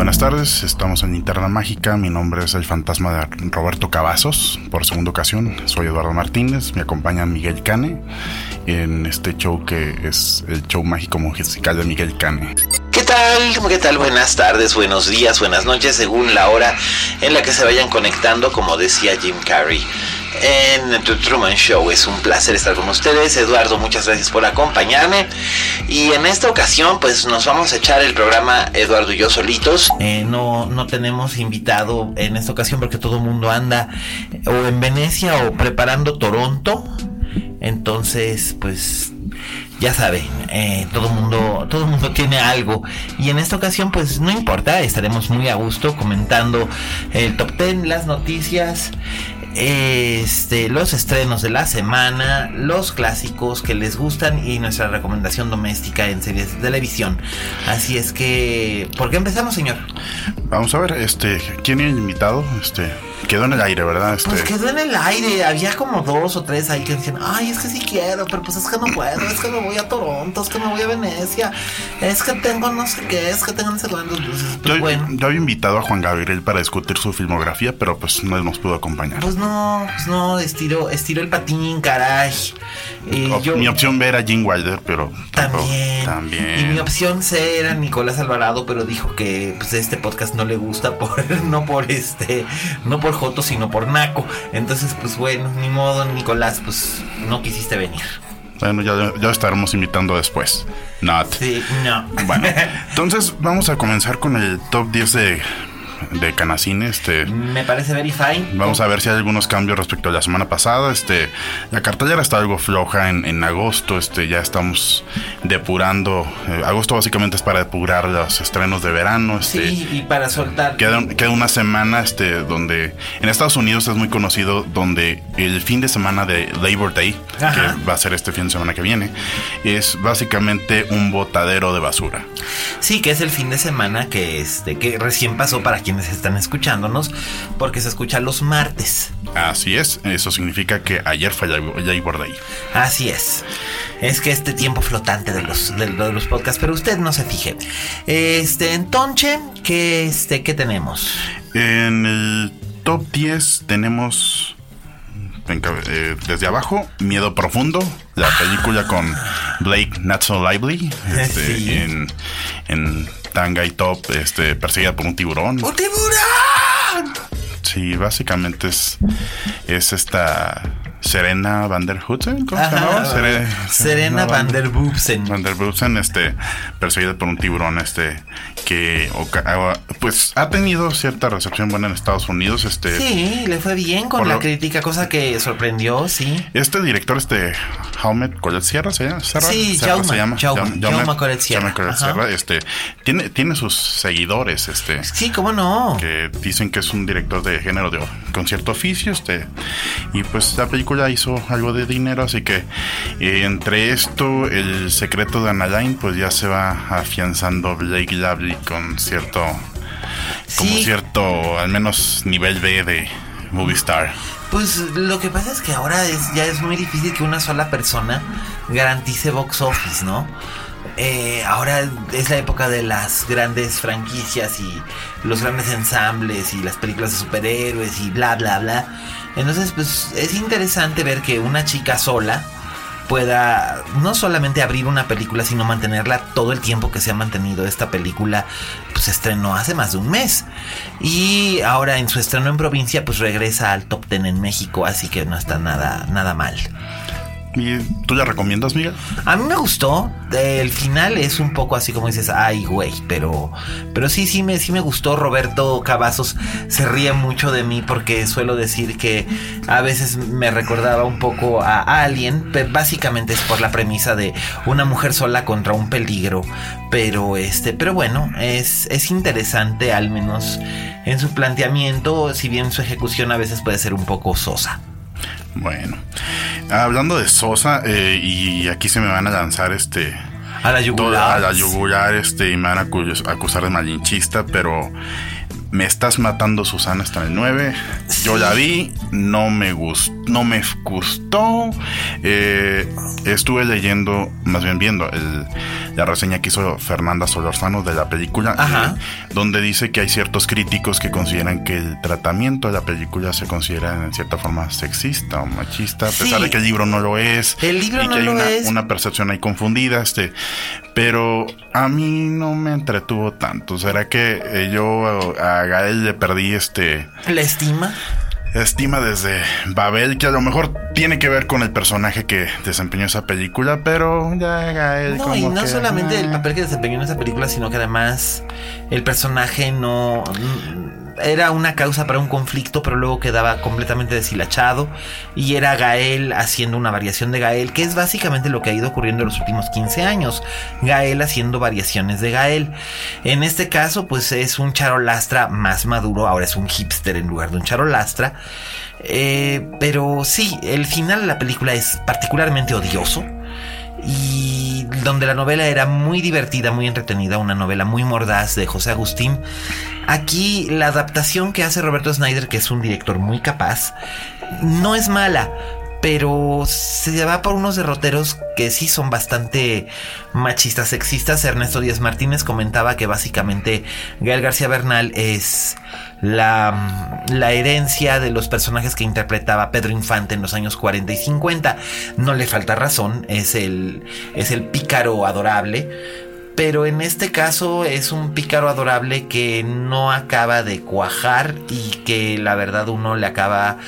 Buenas tardes, estamos en Linterna Mágica. Mi nombre es el fantasma de Roberto Cavazos. Por segunda ocasión, soy Eduardo Martínez. Me acompaña Miguel Cane en este show que es el show mágico musical de Miguel Cane. ¿Qué tal? ¿Qué tal? Buenas tardes, buenos días, buenas noches, según la hora en la que se vayan conectando, como decía Jim Carrey en The Truman Show. Es un placer estar con ustedes. Eduardo, muchas gracias por acompañarme. Y en esta ocasión, pues nos vamos a echar el programa Eduardo y yo solitos. Eh, no, no tenemos invitado en esta ocasión porque todo el mundo anda o en Venecia o preparando Toronto. Entonces, pues ya saben, eh, todo mundo, todo mundo tiene algo. Y en esta ocasión, pues no importa, estaremos muy a gusto comentando el top 10, las noticias, este, los estrenos de la semana, los clásicos que les gustan y nuestra recomendación doméstica en series de televisión. Así es que, ¿por qué empezamos, señor? Vamos a ver, este, ¿quién el invitado? Este, quedó en el aire, ¿verdad? Este... Pues quedó en el aire. Había como dos o tres ahí que decían, ay, es que sí quiero, pero pues es que no puedo, es que me voy a Toronto, es que me voy a Venecia, es que tengo no sé qué, es que tengo sé cuántos. Pues, yo, bueno. yo había invitado a Juan Gabriel para discutir su filmografía, pero pues no nos pudo acompañar. Pues no, pues no, estiro, estiro el patín, caray. Mi opción B era Jim Wilder, pero también, también. Y mi opción C era Nicolás Alvarado, pero dijo que pues, este podcast no le gusta por, no por este, no por Joto, sino por Naco. Entonces, pues bueno, ni modo, Nicolás, pues no quisiste venir. Bueno, ya, ya estaremos invitando después. Not. Sí, no. Bueno, entonces vamos a comenzar con el top 10 de de Canacine. Este, Me parece very fine. Vamos a ver si hay algunos cambios respecto a la semana pasada. Este, la cartelera está algo floja en, en agosto. Este, ya estamos depurando. Eh, agosto básicamente es para depurar los estrenos de verano. Este, sí, y para soltar. Queda, queda, una semana este, donde en Estados Unidos es muy conocido donde el fin de semana de Labor Day, Ajá. que va a ser este fin de semana que viene, es básicamente un botadero de basura. Sí, que es el fin de semana que, este, que recién pasó para quienes están escuchándonos, porque se escucha los martes. Así es, eso significa que ayer fue Labor Day. Así es. Es que este tiempo flotante de los, de, de los podcasts, pero usted no se fije. Este, entonces, ¿qué, este, ¿qué tenemos? En el top 10 tenemos eh, desde abajo, Miedo Profundo, la película con Blake Not So Lively, este, sí. en, en, tanga y top, este, perseguida por un tiburón. ¡Un tiburón! Sí, básicamente es, es esta Serena Van der Hudsen, ¿cómo se llama? Serena, Serena Van der Bubsen. Van der Bubsen, este, perseguida por un tiburón, este, que pues ha tenido cierta recepción buena en Estados Unidos, este. Sí, le fue bien con la lo, crítica, cosa que sorprendió, sí. Este director, este, Jaume Collet Sierra, ¿se llama? Sí, Jaume, se llama. Jaume, Collet Sierra. Jaume Sierra, este, tiene, tiene sus seguidores, este. Sí, cómo no. Que dicen que es un director de género de concierto oficio, este, y pues la película ya hizo algo de dinero, así que eh, entre esto, el secreto de Anaheim, pues ya se va afianzando Blake Lively con cierto, sí. como cierto, al menos nivel B de movie star. Pues lo que pasa es que ahora es, ya es muy difícil que una sola persona garantice box office, ¿no? Eh, ahora es la época de las grandes franquicias y los grandes ensambles y las películas de superhéroes y bla bla bla. Entonces, pues es interesante ver que una chica sola pueda no solamente abrir una película, sino mantenerla todo el tiempo que se ha mantenido esta película, pues estrenó hace más de un mes. Y ahora en su estreno en provincia, pues regresa al top 10 en México, así que no está nada, nada mal. ¿Y tú la recomiendas, Miguel? A mí me gustó. El final es un poco así como dices, ay, güey, pero, pero sí, sí me, sí me gustó. Roberto Cavazos se ríe mucho de mí porque suelo decir que a veces me recordaba un poco a Alien. Pero básicamente es por la premisa de una mujer sola contra un peligro. Pero este, pero bueno, es, es interesante al menos en su planteamiento, si bien su ejecución a veces puede ser un poco sosa. Bueno, hablando de Sosa, eh, y aquí se me van a lanzar este. A la yugular. A la yugular, este, y me van a acusar de malinchista, pero me estás matando Susana hasta el 9. Yo la vi, no me gustó, no me gustó. Eh, estuve leyendo, más bien viendo la reseña que hizo Fernanda Solorzano de la película, eh, donde dice que hay ciertos críticos que consideran que el tratamiento de la película se considera en cierta forma sexista o machista, a pesar de que el libro no lo es. El libro y no que hay lo una, es. una percepción ahí confundida, este, pero a mí no me entretuvo tanto. ¿Será que eh, yo a Gael le perdí este ¿La estima? Estima desde Babel, que a lo mejor tiene que ver con el personaje que desempeñó esa película, pero ya Gael No, y no que, solamente el ah. papel que desempeñó en esa película, sino que además el personaje no era una causa para un conflicto, pero luego quedaba completamente deshilachado y era Gael haciendo una variación de Gael, que es básicamente lo que ha ido ocurriendo en los últimos 15 años. Gael haciendo variaciones de Gael. En este caso, pues es un charolastra más maduro, ahora es un hipster en lugar de un charolastra. Eh, pero sí, el final de la película es particularmente odioso y donde la novela era muy divertida, muy entretenida, una novela muy mordaz de José Agustín. Aquí la adaptación que hace Roberto Snyder, que es un director muy capaz, no es mala, pero se va por unos derroteros que sí son bastante machistas, sexistas. Ernesto Díaz Martínez comentaba que básicamente Gael García Bernal es la, la herencia de los personajes que interpretaba Pedro Infante en los años 40 y 50. No le falta razón, es el, es el pícaro adorable. Pero en este caso es un pícaro adorable que no acaba de cuajar y que la verdad uno le acaba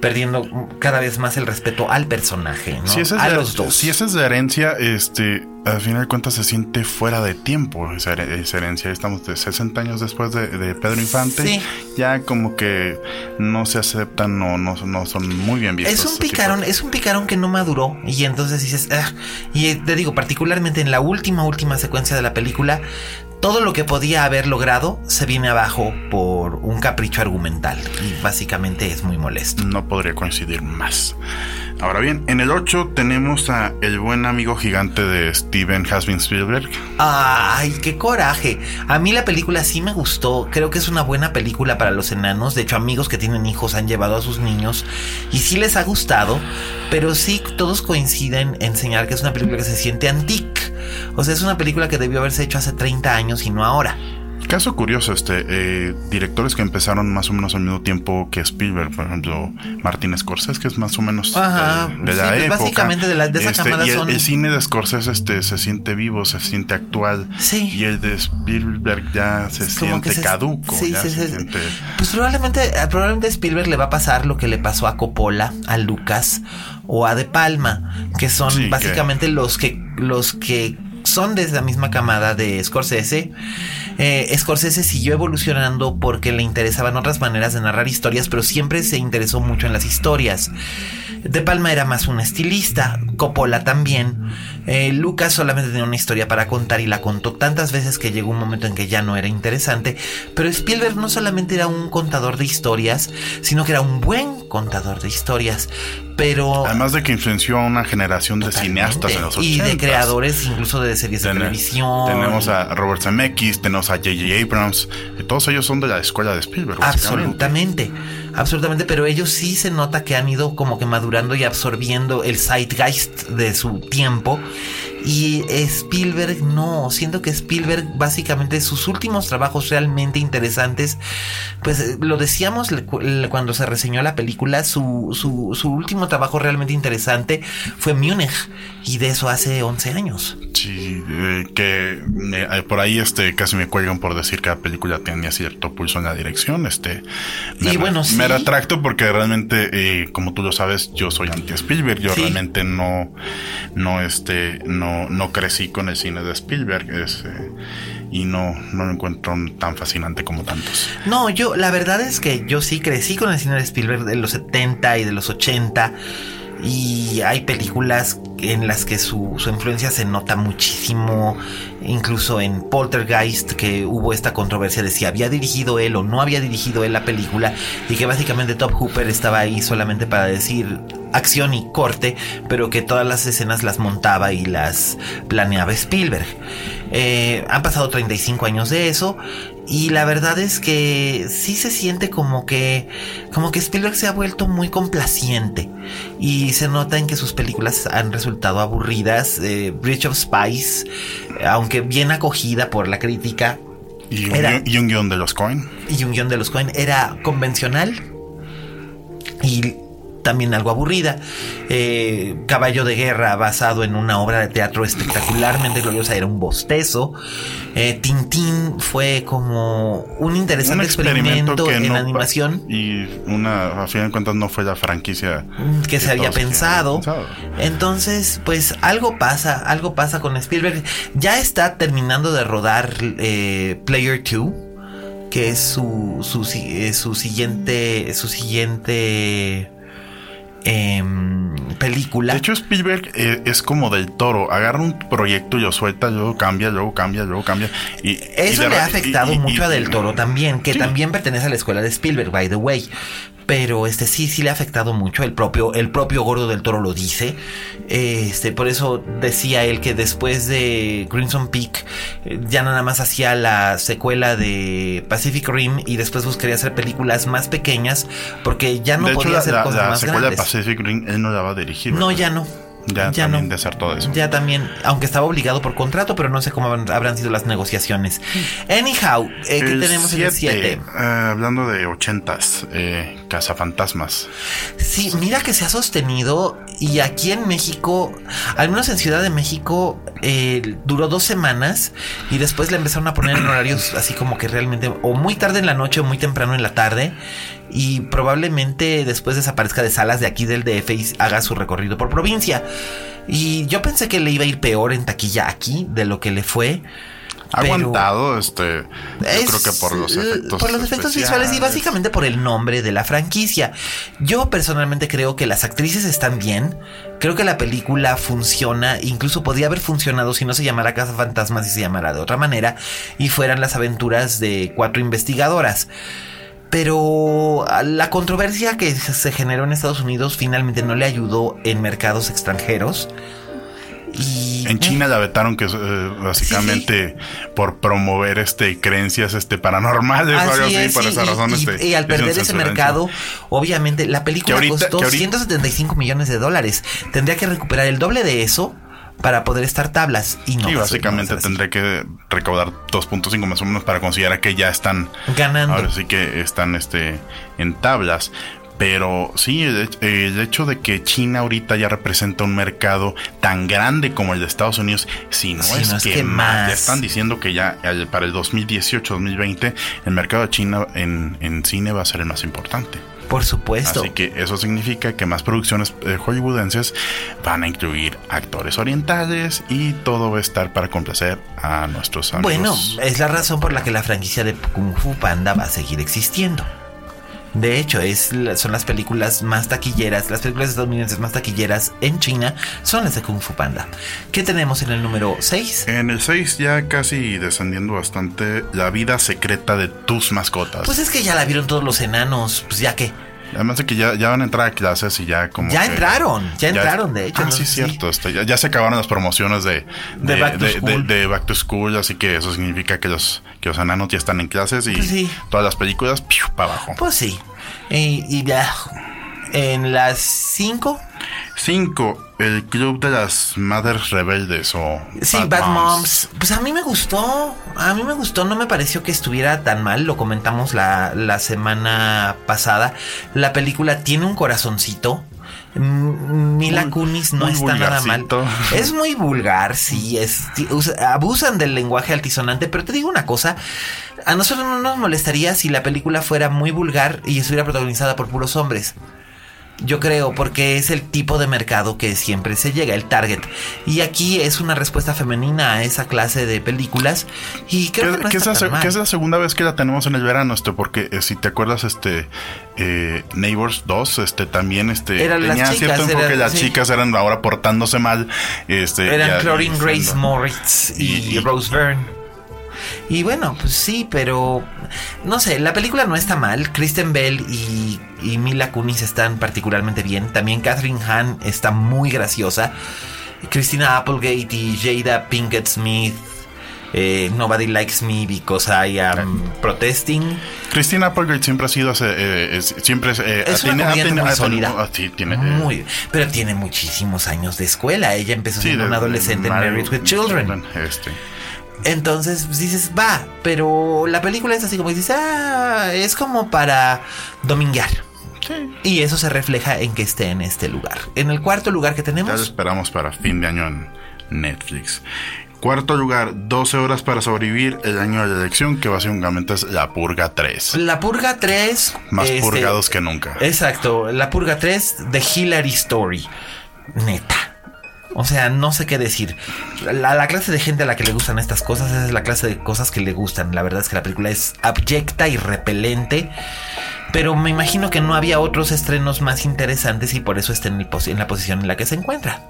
perdiendo cada vez más el respeto al personaje, ¿no? Si esa es a de- los dos. Si esa es de herencia, este, al final de cuentas se siente fuera de tiempo esa, her- esa herencia. Estamos de 60 años después de, de Pedro Infante. Sí. Ya como que no se aceptan o no, no son muy bien vistos. Es un de picarón, es un picarón que no maduró y entonces dices, "Ah", y eh, te digo, particularmente en la última, última secuencia de la película, todo lo que podía haber logrado se viene abajo por un capricho argumental y básicamente es muy molesto. No podría coincidir más. Ahora bien, en el 8 tenemos a el buen amigo gigante de Steven Hasbin Spielberg. Ay, qué coraje. A mí la película sí me gustó. Creo que es una buena película para los enanos. De hecho, amigos que tienen hijos han llevado a sus niños y sí les ha gustado. Pero sí, todos coinciden en señalar que es una película que se siente antique. O sea, es una película que debió haberse hecho hace 30 años y no ahora. Caso curioso, este, eh, directores que empezaron más o menos al mismo tiempo que Spielberg, por ejemplo, Martin Scorsese, que es más o menos Ajá, de, de sí, la pues época. básicamente de la- de esa camada y el, son- el cine de Scorsese este, se siente vivo, se siente actual. Sí. Y el de Spielberg ya se como siente se- caduco. sí, ya sí, se siente... Pues probablemente, eh, probablemente a Spielberg le va a pasar lo que le pasó a Coppola, a Lucas o a De Palma, que son Sí, que- básicamente los que los que son de la misma camada de Scorsese. Eh, Scorsese siguió evolucionando porque le interesaban otras maneras de narrar historias, pero siempre se interesó mucho en las historias. De Palma era más un estilista, Coppola también. Eh, Lucas solamente tenía una historia para contar y la contó tantas veces que llegó un momento en que ya no era interesante. Pero Spielberg no solamente era un contador de historias, sino que era un buen contador de historias. Pero Además de que influenció a una generación de cineastas en los 80 y de creadores incluso de series de televisión. Tenemos a Robert Zemeckis, tenemos a J.J. Abrams, y todos ellos son de la escuela de Spielberg. Absolutamente, absolutamente, pero ellos sí se nota que han ido como que madurando y absorbiendo el zeitgeist de su tiempo Y Spielberg no, siento que Spielberg básicamente sus últimos trabajos realmente interesantes, pues eh, lo decíamos cuando se reseñó la película, su, su, su último trabajo realmente interesante fue Múnich y de eso hace 11 años. Sí, eh, que eh, por ahí este casi me cuelgan por decir que la película tenía cierto pulso en la dirección. Este, y bueno, me retracto porque realmente, eh, como tú lo sabes, yo soy anti Spielberg. Yo realmente no, no, este, no, no crecí con el cine de Spielberg. y no, no lo encuentro tan fascinante como tantos. No, yo, la verdad es que yo sí crecí con el cine de Spielberg de los 70 y de los 80 y hay películas en las que su, influencia se nota muchísimo, incluso en Poltergeist, que hubo esta controversia de si había dirigido él o no había dirigido él la película, y que básicamente Top Hooper estaba ahí solamente para decir acción y corte, pero que todas las escenas las montaba y las planeaba Spielberg. Eh, han pasado 35 años de eso y la verdad es que sí se siente como que como que Spielberg se ha vuelto muy complaciente y se nota en que sus películas han resultado aburridas. Eh, Bridge of Spies, aunque bien acogida por la crítica, y un, y un guion de los Coin. Y un guion de los Coin era convencional y también algo aburrida. Eh, Caballo de Guerra, basado en una obra de teatro espectacularmente gloriosa, era un bostezo. Eh, Tintín fue como un interesante experimento, en animación. Y una, a fin de cuentas, no fue la franquicia que, se había pensado. Entonces, pues algo pasa, algo pasa con Spielberg. Ya está terminando de rodar eh, Player 2 que es su, su, su siguiente su siguiente Em, película. De hecho, Spielberg eh, es como del toro. Agarra un proyecto y lo suelta, luego cambia, luego cambia, luego cambia. Y, Eso le ha afectado mucho a Del Toro también, que también pertenece a la escuela de Spielberg, by the way pero este sí, sí le ha afectado mucho. El propio, el propio Gordo del Toro lo dice. Este, por eso decía él que después de Crimson Peak eh, ya nada más hacía la secuela de Pacific Rim y después buscaría hacer películas más pequeñas porque ya no podía hacer cosas más grandes. La secuela de Pacific Rim él no la va a dirigir. No, ya no. Ya, también de hacer todo eso. Ya también, aunque estaba obligado por contrato, pero no sé cómo habrán sido las negociaciones. Anyhow, eh, ¿qué tenemos en el 7? Eh, hablando de ochentas, eh, Cazafantasmas. Sí, mira que se ha sostenido y aquí en México, al menos en Ciudad de México, eh, duró dos semanas y después le empezaron a poner en horarios así como que realmente o muy tarde en la noche o muy temprano en la tarde y probablemente después desaparezca de salas de aquí del DF y haga su recorrido por provincia. Y yo pensé que le iba a ir peor en taquilla aquí de lo que le fue. Ha aguantado, este, yo creo que por los efectos, por los efectos visuales y básicamente por el nombre de la franquicia. Yo personalmente creo que las actrices están bien. Creo que la película funciona, incluso podría haber funcionado si no se llamara Casa Fantasmas y se llamara de otra manera y fueran las aventuras de cuatro investigadoras. Pero la controversia que se generó en Estados Unidos finalmente no le ayudó en mercados extranjeros. Y, en China la vetaron que eh, básicamente por promover este creencias este paranormales o algo así por esa razón y, este, y, al perder ese mercado obviamente la película costó 175 millones de dólares. Tendría que recuperar el doble de eso para poder estar tablas y no. Y básicamente tendré que recaudar 2.5 más o menos para considerar que ya están ganando. Ahora sí que están este en tablas. Pero sí, el, hecho de que China ahorita ya representa un mercado tan grande como el de Estados Unidos, si no, es, que, más. Ya están diciendo que ya para el 2018-2020 el mercado de China en, en cine va a ser el más importante. Por supuesto. Así que eso significa que más producciones eh, hollywoodenses van a incluir actores orientales y todo va a estar para complacer a nuestros amigos. Bueno, es la razón por la que la franquicia de Kung Fu Panda va a seguir existiendo. De hecho, es, son las películas más taquilleras, las películas estadounidenses más taquilleras en China son las de Kung Fu Panda. ¿Qué tenemos en el número 6? En el 6 ya casi descendiendo bastante, La vida secreta de tus mascotas. Pues es que ya la vieron todos los enanos, pues ya que... Además de que ya, ya van a entrar a clases y ya como. Ya entraron, ya, entraron, de hecho. Ah, sí, cierto. Este, ya, se acabaron las promociones de, de, back to school, así que eso significa que los, que los enanos ya están en clases y pues todas las películas, para abajo. Pues sí. Y, ya. En las 5. 5. El Club de las Madres Rebeldes o... Sí, Bad, Moms. Pues a mí me gustó. A mí me gustó. No me pareció que estuviera tan mal. Lo comentamos la, la semana pasada. La película tiene un corazoncito. Mila Kunis no está nada mal. Es muy vulgar, sí, es, abusan del lenguaje altisonante, pero te digo una cosa, a nosotros no nos molestaría si la película fuera muy vulgar y estuviera protagonizada por puros hombres. Yo creo, porque es el tipo de mercado que siempre se llega, el target. Y aquí es una respuesta femenina a esa clase de películas. Y creo que, es, la, segunda vez que la tenemos en el verano, este, porque eh, si te acuerdas, este eh, Neighbors 2, este también este tenía cierto enfoque, las chicas eran ahora portándose mal. Este, eran Chlorine Grace Moritz y, Rose Byrne. Y bueno, pues sí, pero no sé, la película no está mal. Kristen Bell y, Mila Kunis están particularmente bien. También Catherine Hahn está muy graciosa. Christina Applegate y Jada Pinkett Smith eh, Nobody Likes Me Because I Am Protesting. Christina Applegate siempre ha sido, eh, siempre eh, es tiene, una muy sólida. tiene, muy, pero tiene muchísimos años de escuela. Ella empezó siendo una adolescente en Married with Children. Este. Entonces pues, dices, va, pero la película es así como dices, ah, es como para dominguear. Y eso se refleja en que esté en este lugar. En el cuarto lugar que tenemos. Ya lo esperamos para fin de año en Netflix. Cuarto lugar, 12 horas para sobrevivir el año de la elección, que básicamente es La Purga 3. La Purga 3. Más este, purgados que nunca. Exacto, La Purga 3 de Hillary Story. Neta. O sea, no sé qué decir. La, la, clase de gente a la que le gustan estas cosas es la clase de cosas que le gustan. La verdad es que la película es abyecta y repelente. Pero me imagino que no había otros estrenos más interesantes y por eso está en, en la posición en la que se encuentra.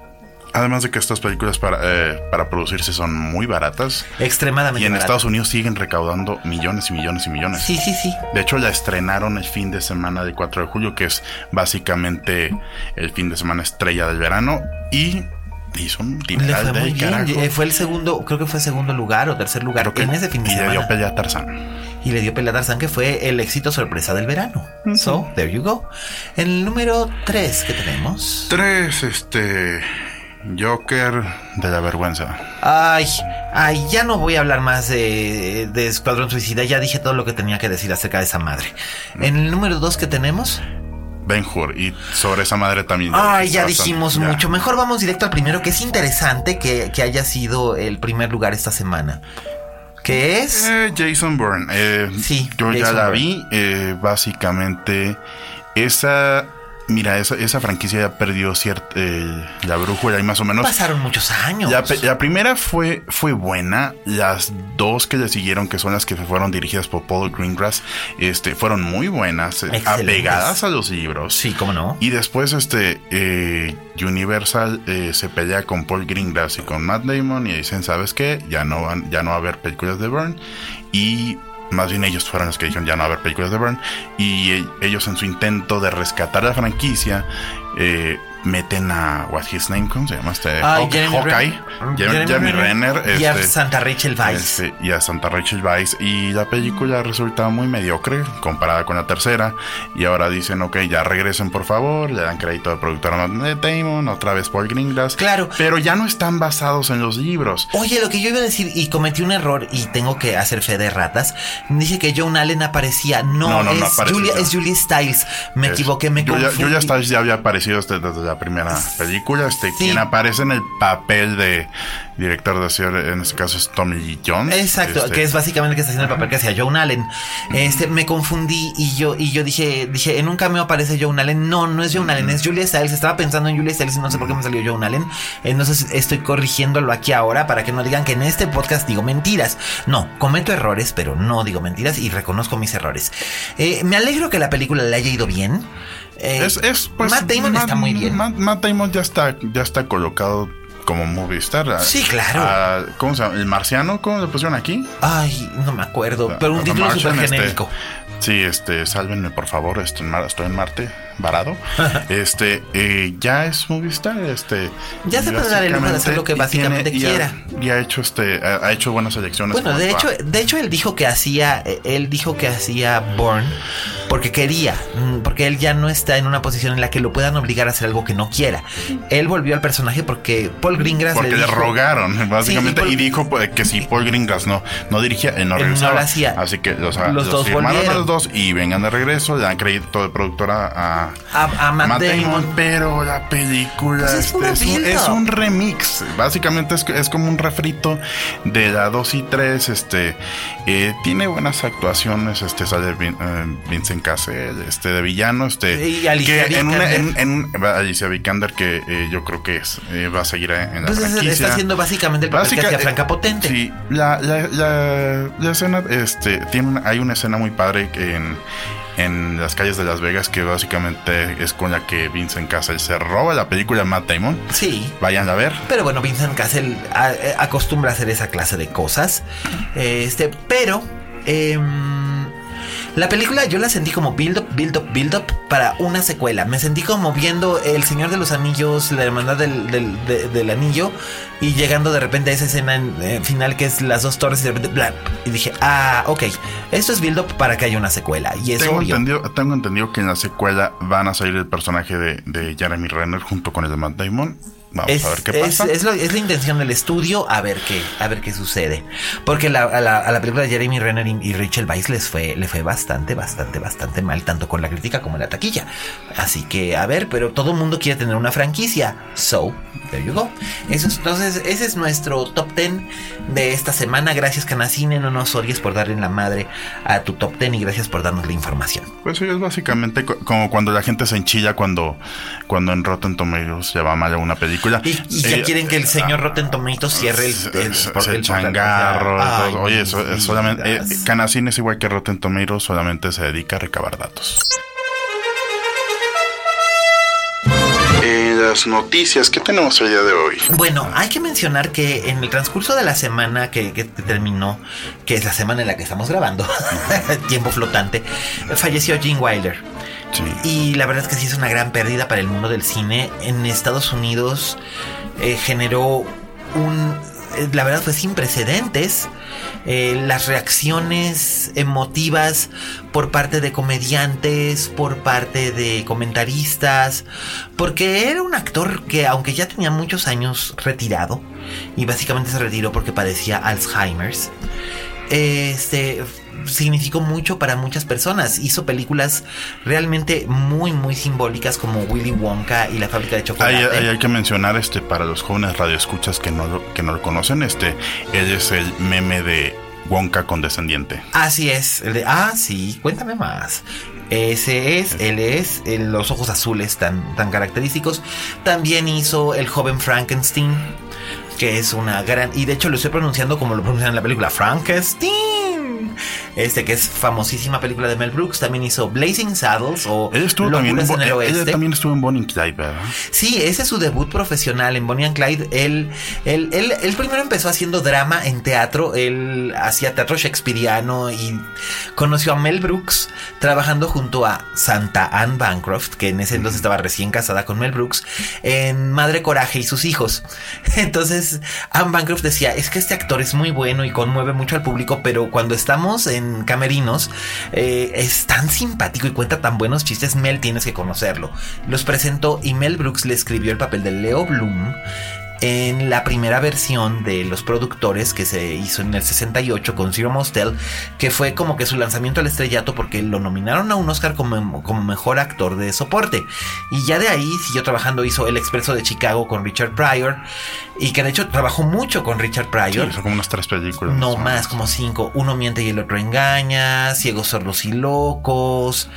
Además de que estas películas para, eh, para producirse son muy baratas. Extremadamente Y en Estados Unidos siguen recaudando millones y millones y millones. Sí, sí, sí. De hecho, la estrenaron el fin de semana del 4 de julio, que es básicamente el fin de semana estrella del verano. Y hizo un dineral de bien. Eh, fue el segundo, creo que fue segundo lugar o tercer lugar en ese fin de semana. Y le dio pelea a Tarzán. Y le dio pelea a Tarzán, que fue el éxito sorpresa del verano. So, there you go. En el número 3 que tenemos. 3, este. Joker de la vergüenza. Ay, ay, ya no voy a hablar más de, de Escuadrón Suicida. Ya dije todo lo que tenía que decir acerca de esa madre. En el número dos que tenemos. Ben Hur y sobre esa madre también. Ay, ya dijimos mucho. Mejor vamos directo al primero, que es interesante que, haya sido el primer lugar esta semana. ¿Qué es? Eh, Jason Bourne. Eh, sí. Yo ya la vi. Eh, básicamente, esa Mira, esa, esa franquicia ya perdió cierta, eh, la brújula y más o menos. Pasaron muchos años. La, primera fue, fue buena. Las dos que le siguieron, que son las que fueron dirigidas por Paul Greengrass, este, fueron muy buenas, eh, apegadas a los libros. Sí, cómo no. Y después, este, eh, Universal se pelea con Paul Greengrass y con Matt Damon y dicen, ¿sabes qué? Ya no, van, ya no va a haber películas de Burn. Y más bien ellos fueron los que dijeron ya no haber películas de Burn y e-, ellos en su intento de rescatar la franquicia eh, meten a What's His Name, ¿cómo se llama este? Hawkeye, Jeremy, Renner, y a Santa Rachel este, y a Santa Rachel Weisz. Y la película resulta muy mediocre comparada con la tercera. Y ahora dicen ok ya regresen por favor le dan crédito de productor a Damon otra vez Paul Greengrass. Claro. Pero ya no están basados en los libros. Oye lo que yo iba a decir y cometí un error y tengo que hacer fe de ratas dice que John Allen aparecía. No, no, es, Julia, es Julia Stiles. Me equivoqué me Julia, Julia Stiles ya había aparecido desde, desde la primera película. Este, Quien aparece en el papel de director de acción, en este caso es Tommy Jones. Exacto, este, que es básicamente el que está haciendo el papel que hacía Joan Allen. Este, me confundí y yo, y yo dije, dije, en un cameo aparece Joan Allen. No, no es Joan Allen, es Julia Stiles. Estaba pensando en Julia Stiles y no sé por qué me salió Joan Allen. Entonces estoy corrigiéndolo aquí ahora para que no digan que en este podcast digo mentiras. No, cometo errores, pero no digo mentiras y reconozco mis errores. Eh, me alegro que la película le haya ido bien. Eh, es, pues, Matt Damon está muy bien. Matt, Damon ya está, ya está colocado como movie star. Sí, claro. ¿Cómo se llama? ¿El marciano? ¿Cómo le pusieron aquí? Ay, no me acuerdo. pero un título súper este, genérico. sí, este, sálvenme por favor, estoy en, estoy en Marte varado. este, eh, ya es Movistar, este. Ya se puede dar el lujo de hacer lo que básicamente quiera. y ha hecho este ha, ha hecho buenas elecciones. Bueno, de hecho, de hecho él dijo que hacía, él dijo que hacía Born porque quería, mm, porque él ya no está en una posición en la que lo puedan obligar a hacer algo que no quiera. Él volvió al personaje porque Paul Greengrass porque le le, dijo, rogaron, básicamente, Sí, y y, Paul- dijo pues, que si Paul Greengrass no, no dirigía, él no Él no regresaba. lo hacía. Así que o sea, Los dos firmaron a volvieron. los dos y vengan de regreso, le dan crédito de productora a, a, a Matt, Damon. pero la película Pues es este, es, un, build-up. es un remix. Básicamente es, es como un refrito de la 2 y 3. Este eh, tiene buenas actuaciones. Este sale Vin- eh, Vincent Cassel, este de villano. Este Y Alicia que en una, en, en- Alicia Vikander que eh, yo creo que es va a seguir en la Pues es- franquicia. está haciendo básicamente el que Básica- hacía Franca Potente. Sí, la, la, la, la escena, este, tiene una- hay una escena muy padre que en, en las calles de Las Vegas que básicamente es con la que Vincent Cassel se roba la película Matt Damon. Sí. Vayan a ver. Pero bueno, Vincent Cassel a- eh, acostumbra a hacer esa clase de cosas. Este, pero em, la película yo la sentí como build up, build up, build up para una secuela. Me sentí como viendo El Señor de los Anillos, la hermandad del, del, de- del anillo, y llegando de repente a esa escena en, eh, final que es las dos torres y de repente, bla, y dije, ah, ok, esto es build up para que haya una secuela. Y es Tengo obvio. entendido, tengo entendido que en la secuela van a salir el personaje de, de Jeremy Renner junto con el de Matt Damon. Vamos Es, a ver qué es- pasa. es lo- es la intención del estudio a ver qué, a ver qué sucede. Porque la- a, la, a la película de Jeremy Renner y, y Rachel Weisz les fue, le fue bastante, bastante, bastante mal, tanto con la crítica como en la taquilla. Así que, a ver, pero todo el mundo quiere tener una franquicia. So, there you go. Eso es- entonces, ese es nuestro top 10 de esta semana. Gracias, Canacine. No nos odies por darle la madre a tu top 10 y gracias por darnos la información. Pues sí, es básicamente co- como cuando la gente se enchilla cuando, cuando en Rotten Tomatoes se va mal a una película. Y, y ya Eh, quieren que el señor ah, Rotten Tomatoes cierre el, el, Se- por- se el changarro. Ay. Oye, eso, mis es solamente. eh. Canacine es igual que Rotten Tomatoes, solamente se dedica a recabar datos. En las noticias, ¿qué tenemos el día de hoy? Bueno, hay que mencionar que en el transcurso de la semana que, que terminó, que es la semana en la que estamos grabando, tiempo flotante, falleció Gene Wilder. Y la verdad es que sí es una gran pérdida para el mundo del cine. En Estados Unidos eh, generó un... eh, La verdad fue sin precedentes. Eh, las reacciones emotivas por parte de comediantes, por parte de comentaristas, porque era un actor que aunque ya tenía muchos años retirado, y básicamente se retiró porque padecía Alzheimer's, este significó mucho para muchas personas. Hizo películas realmente muy, muy simbólicas como Willy Wonka y la fábrica de chocolate. hay- hay que mencionar este para los jóvenes radioescuchas que no lo, que no lo conocen, este él es el meme de Wonka condescendiente. Así es. El de, ah, sí, cuéntame más. Ese es, él es, el- los ojos azules tan, tan característicos. También hizo El joven Frankenstein, que es una gran... Y de hecho lo estoy pronunciando como lo pronuncian en la película, Frankenstein. Este que es famosísima película de Mel Brooks. También hizo Blazing Saddles o Él estuvo también en, en el Oeste. también estuvo en Bonnie and Clyde, ¿verdad? Sí, ese es su debut profesional en Bonnie and Clyde. Él, él, él, él primero empezó haciendo drama en teatro. Él hacía teatro shakespeariano y conoció a Mel Brooks trabajando junto a Santa Ann Bancroft, que en ese entonces estaba recién casada con Mel Brooks, en Madre Coraje y sus hijos. Entonces, Ann Bancroft decía, es que este actor es muy bueno y conmueve mucho al público, pero cuando estamos en camerinos, eh, es tan simpático y cuenta tan buenos chistes, Mel tienes que conocerlo. Los presentó y Mel Brooks le escribió el papel de Leo Bloom en la primera versión de los productores que se hizo en el 68 con Zero Mostel, que fue como que su lanzamiento al estrellato porque lo nominaron a un Oscar como, como mejor actor de soporte. Y ya de ahí siguió trabajando, hizo El Expreso de Chicago con Richard Pryor, y que de hecho trabajó mucho con Richard Sí, Pryor. son como unas tres películas. No más, como cinco. Uno miente y el otro engaña. Ciegos, sordos y locos.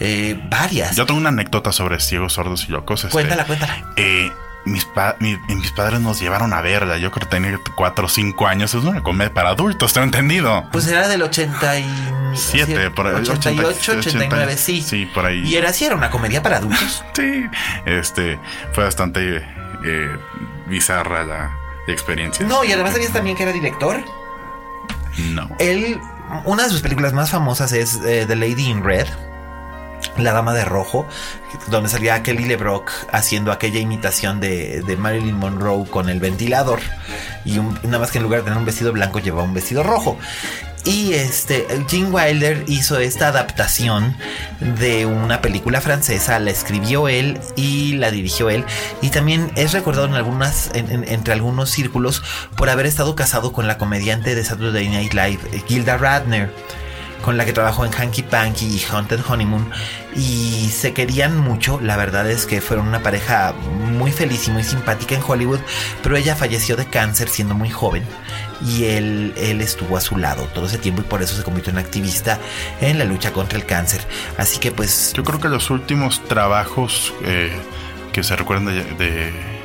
eh, varias. Yo tengo una anécdota sobre ciegos, sordos y locos. este, Cuéntala, cuéntala. eh, mis, pa- mi- mis padres nos llevaron a verla. Yo creo que tenía 4 o 5 años. Es una comedia para adultos, tengo entendido. Pues era del 87, Siete, por ahí, 88, 80, 89, sí. sí, por ahí. Y era así, era una comedia para adultos. Sí, este fue bastante eh, bizarra la experiencia. No, y además sabías también que era director. No. Él, una de sus películas más famosas es eh, The Lady in Red. La Dama de Rojo, donde salía Kelly LeBrock haciendo aquella imitación de, Marilyn Monroe con el ventilador. Y nada más que en lugar de tener un vestido blanco llevaba un vestido rojo. Y este, Gene Wilder hizo esta adaptación de una película francesa, la escribió él y la dirigió él. Y también es recordado en entre algunos círculos por haber estado casado con la comediante de Saturday Night Live, Gilda Radner con la que trabajó en Hanky Panky y Haunted Honeymoon y se querían mucho, la verdad es que fueron una pareja muy feliz y muy simpática en Hollywood, pero ella falleció de cáncer siendo muy joven y él, él estuvo a su lado todo ese tiempo y por eso se convirtió en activista en la lucha contra el cáncer. Así que pues... Yo creo que los últimos trabajos eh, que se recuerdan de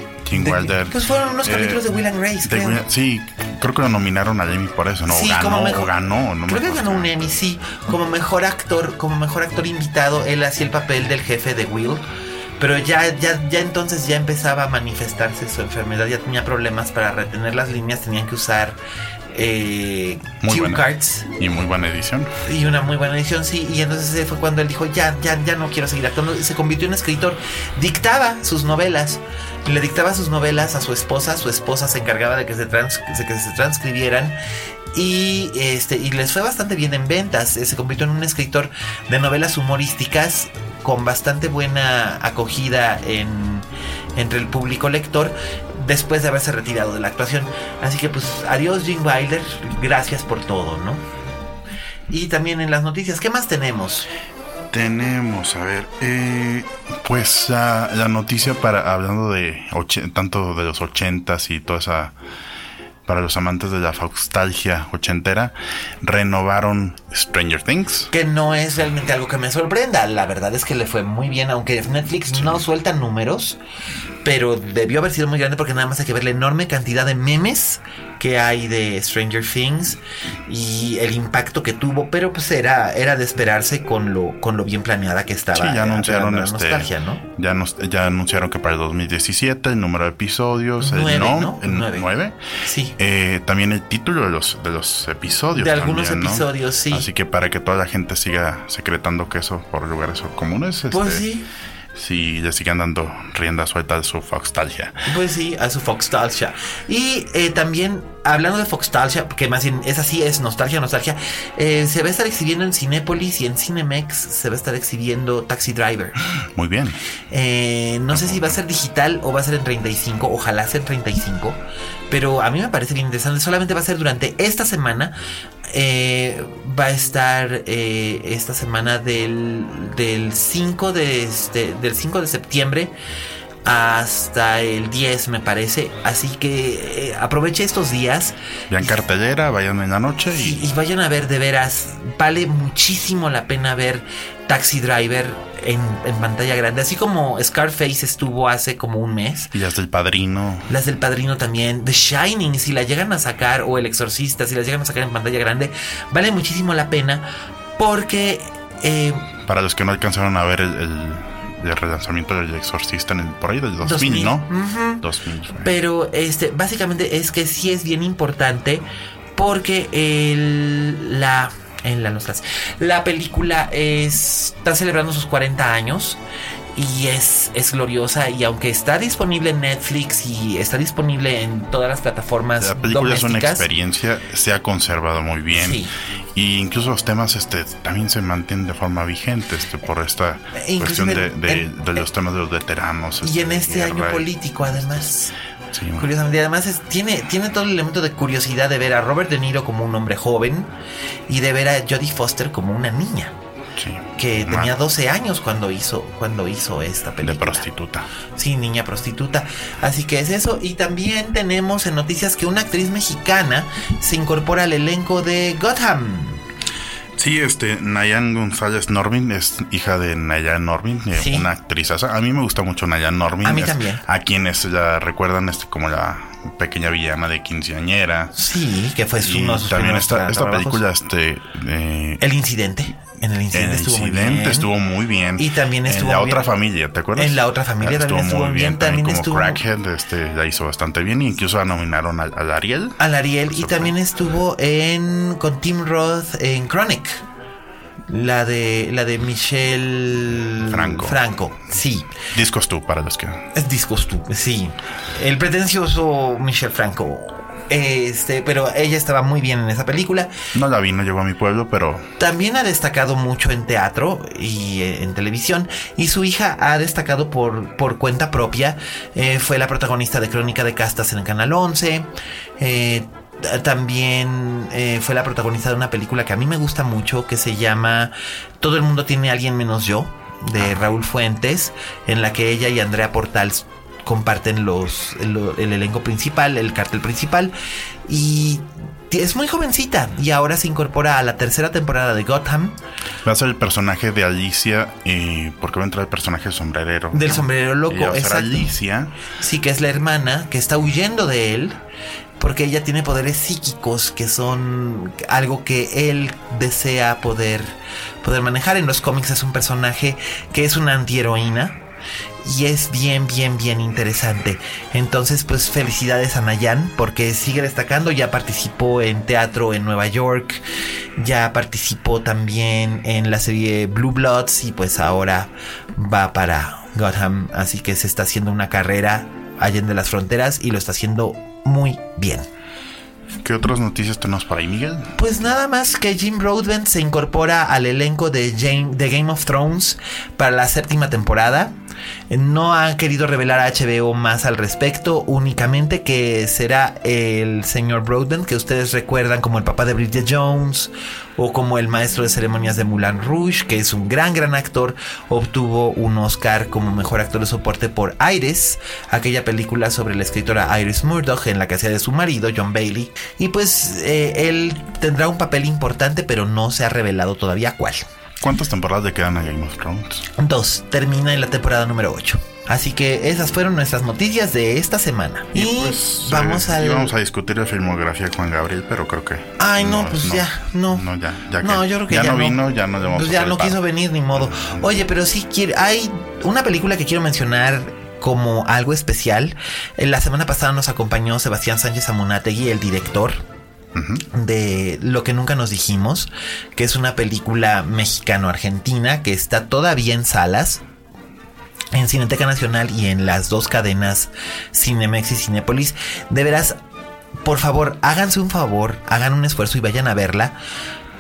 pues fueron unos capítulos de Will and Grace, creo. sí, creo que lo nominaron a Emmy por eso, ¿no? Sí, ganó, como ganó, no Creo que ganó un Emmy, sí. Como mejor actor, como mejor actor invitado, él hacía el papel del jefe de Will. Pero ya, ya, ya entonces ya empezaba a manifestarse su enfermedad, ya tenía problemas para retener las líneas, tenían que usar eh, cue cards. Y muy buena edición. Y una muy buena edición, sí. Y entonces fue cuando él dijo, ya, ya, ya no quiero seguir actuando. Se convirtió en escritor. Dictaba sus novelas le dictaba sus novelas a su esposa, su esposa se encargaba de que se, que se transcribieran y, este, y les fue bastante bien en ventas. Se convirtió en un escritor de novelas humorísticas con bastante buena acogida en, entre el público lector después de haberse retirado de la actuación. Así que pues adiós Jim Wilder, gracias por todo, ¿no? Y también en las noticias, ¿qué más tenemos? Tenemos, a ver, eh, pues la noticia para hablando de tanto de los ochentas y toda esa para los amantes de la nostalgia ochentera, renovaron Stranger Things. Que no es realmente algo que me sorprenda. La verdad es que le fue muy bien, aunque Netflix no suelta números, pero debió haber sido muy grande porque nada más hay que ver la enorme cantidad de memes que hay de Stranger Things y el impacto que tuvo, pero pues era, era de esperarse con lo, con lo bien planeada que estaba. Sí, ya anunciaron este, nostalgia, ¿no? Ya, ya anunciaron que para el 2017 el número de episodios, nueve, el no, nueve. Sí. Eh, también el título de los, de los episodios. De algunos episodios, sí. Así que para que toda la gente siga secretando queso por lugares comunes. Pues este, sí si le siguen dando rienda suelta a su foxtalgia. Pues sí, a su foxtalgia. Y eh, también, hablando de foxtalgia, que más bien es así, es nostalgia, nostalgia, eh, se va a estar exhibiendo en Cinépolis y en Cinemex se va a estar exhibiendo Taxi Driver. Muy bien. Eh, no sé si va a ser digital o va a ser en 35, ojalá sea en 35, pero a mí me parece bien interesante. Solamente va a ser durante esta semana eh, va a estar eh, esta semana del, del 5 de este, del 5 de septiembre hasta el 10 me parece. Así que eh, aproveche estos días vean cartelera vayan en la noche y... y vayan a ver de veras vale muchísimo la pena ver Taxi Driver en, pantalla grande, así como Scarface estuvo hace como un mes. Y las del Padrino. Las del Padrino también. The Shining, si la llegan a sacar, o El Exorcista, si las llegan a sacar en pantalla grande, vale muchísimo la pena porque... Eh, Para los que no alcanzaron a ver el, relanzamiento del Exorcista en el, por ahí del 2000, ¿no? 2000 Pero este, básicamente es que sí es bien importante porque el, la en la nostalgia. La película está celebrando sus 40 años y es, es gloriosa y aunque está disponible en Netflix y está disponible en todas las plataformas la película es una experiencia se ha conservado muy bien y incluso los temas este también se mantienen de forma vigente este por esta cuestión de, de, los temas de los veteranos y en este, este año político además Curiosamente, además tiene, tiene todo el elemento de curiosidad de ver a Robert De Niro como un hombre joven y de ver a Jodie Foster como una niña. que tenía 12 años cuando hizo, cuando hizo esta película. De prostituta. Sí, niña prostituta. Así que es eso. Y también tenemos en noticias que una actriz mexicana se incorpora al elenco de Gotham. Sí, este, Nayan González Norvin es hija de Nayan Norvin, eh, una actriz. a mí me gusta mucho Nayan Norvin. A mí también. A quienes la recuerdan este, como la pequeña villana de quinceañera. Sí, que fue su, También esta, esta película, este... Eh, El incidente. En el incidente, estuvo, muy bien. estuvo muy bien. Y también estuvo En la otra familia, ¿te acuerdas? En la otra familia también estuvo, muy bien. También, como estuvo... Crackhead este, la hizo bastante bien. Incluso nominaron al, al Ariel. Al Ariel. Y también estuvo en con Tim Roth en Chronic La de la de Michelle Franco. Franco, sí. Discos tú, para los que. Es Discos tú, sí. El pretencioso Michelle Franco. Este, pero ella estaba muy bien en esa película. No la vi, no llegó a mi pueblo, pero. También ha destacado mucho en teatro y eh, en televisión. Y su hija ha destacado por, por cuenta propia. Eh, fue la protagonista de Crónica de Castas en el Canal 11. Eh, también eh, fue la protagonista de una película que a mí me gusta mucho que se llama Todo el mundo tiene a alguien menos yo de Raúl Fuentes en la que ella y Andrea Portal comparten los el, el elenco principal, el cartel principal y es muy jovencita y ahora se incorpora a la tercera temporada de Gotham. Va a ser el personaje de Alicia, eh, porque va a entrar el personaje del sombrerero. Del sombrerero loco, Ella va a ser exacto. Alicia. Sí, que es la hermana que está huyendo de él porque ella tiene poderes psíquicos que son algo que él desea poder, poder manejar. En los cómics es un personaje que es una antiheroína y es bien, bien, bien interesante. Entonces, pues felicidades a Nayan porque sigue destacando. Ya participó en teatro en Nueva York, ya participó también en la serie Blue Bloods y pues ahora va para Gotham. Así que se está haciendo una carrera allá de las fronteras y lo está haciendo muy bien. ¿Qué otras noticias tenemos para ahí, Miguel? Pues nada más que Jim Broadbent se incorpora al elenco de, Jane- de Game of Thrones para la séptima temporada. No han querido revelar a HBO más al respecto, únicamente que será el señor Broadbent, que ustedes recuerdan como el papá de Bridget Jones o como el maestro de ceremonias de Moulin Rouge, que es un gran, gran actor. Obtuvo un Oscar como mejor actor de soporte por Iris, aquella película sobre la escritora Iris Murdoch en la que hacía de su marido, John Bailey. Y pues eh, él tendrá un papel importante, pero no se ha revelado todavía cuál. ¿Cuántas temporadas le quedan a Game of Thrones? Dos, termina en la temporada número 8. Así que esas fueron nuestras noticias de esta semana. Y, pues, vamos eh, al. íbamos a discutir la filmografía de Juan Gabriel, pero creo que. Ay, no, pues ya, no. No, ya, ya No, que yo creo que ya, ya no no. vino, ya no vamos Pues ya no quiso venir ni modo. Oye, pero sí quiere. Hay una película que quiero mencionar como algo especial. Eh, La semana pasada nos acompañó Sebastián Sánchez Amunategui, el director de Lo que nunca nos dijimos, que es una película mexicano-argentina que está todavía en salas. En Cineteca Nacional y en las dos cadenas Cinemex y Cinépolis. De veras, por favor, háganse un favor, hagan un esfuerzo y vayan a verla.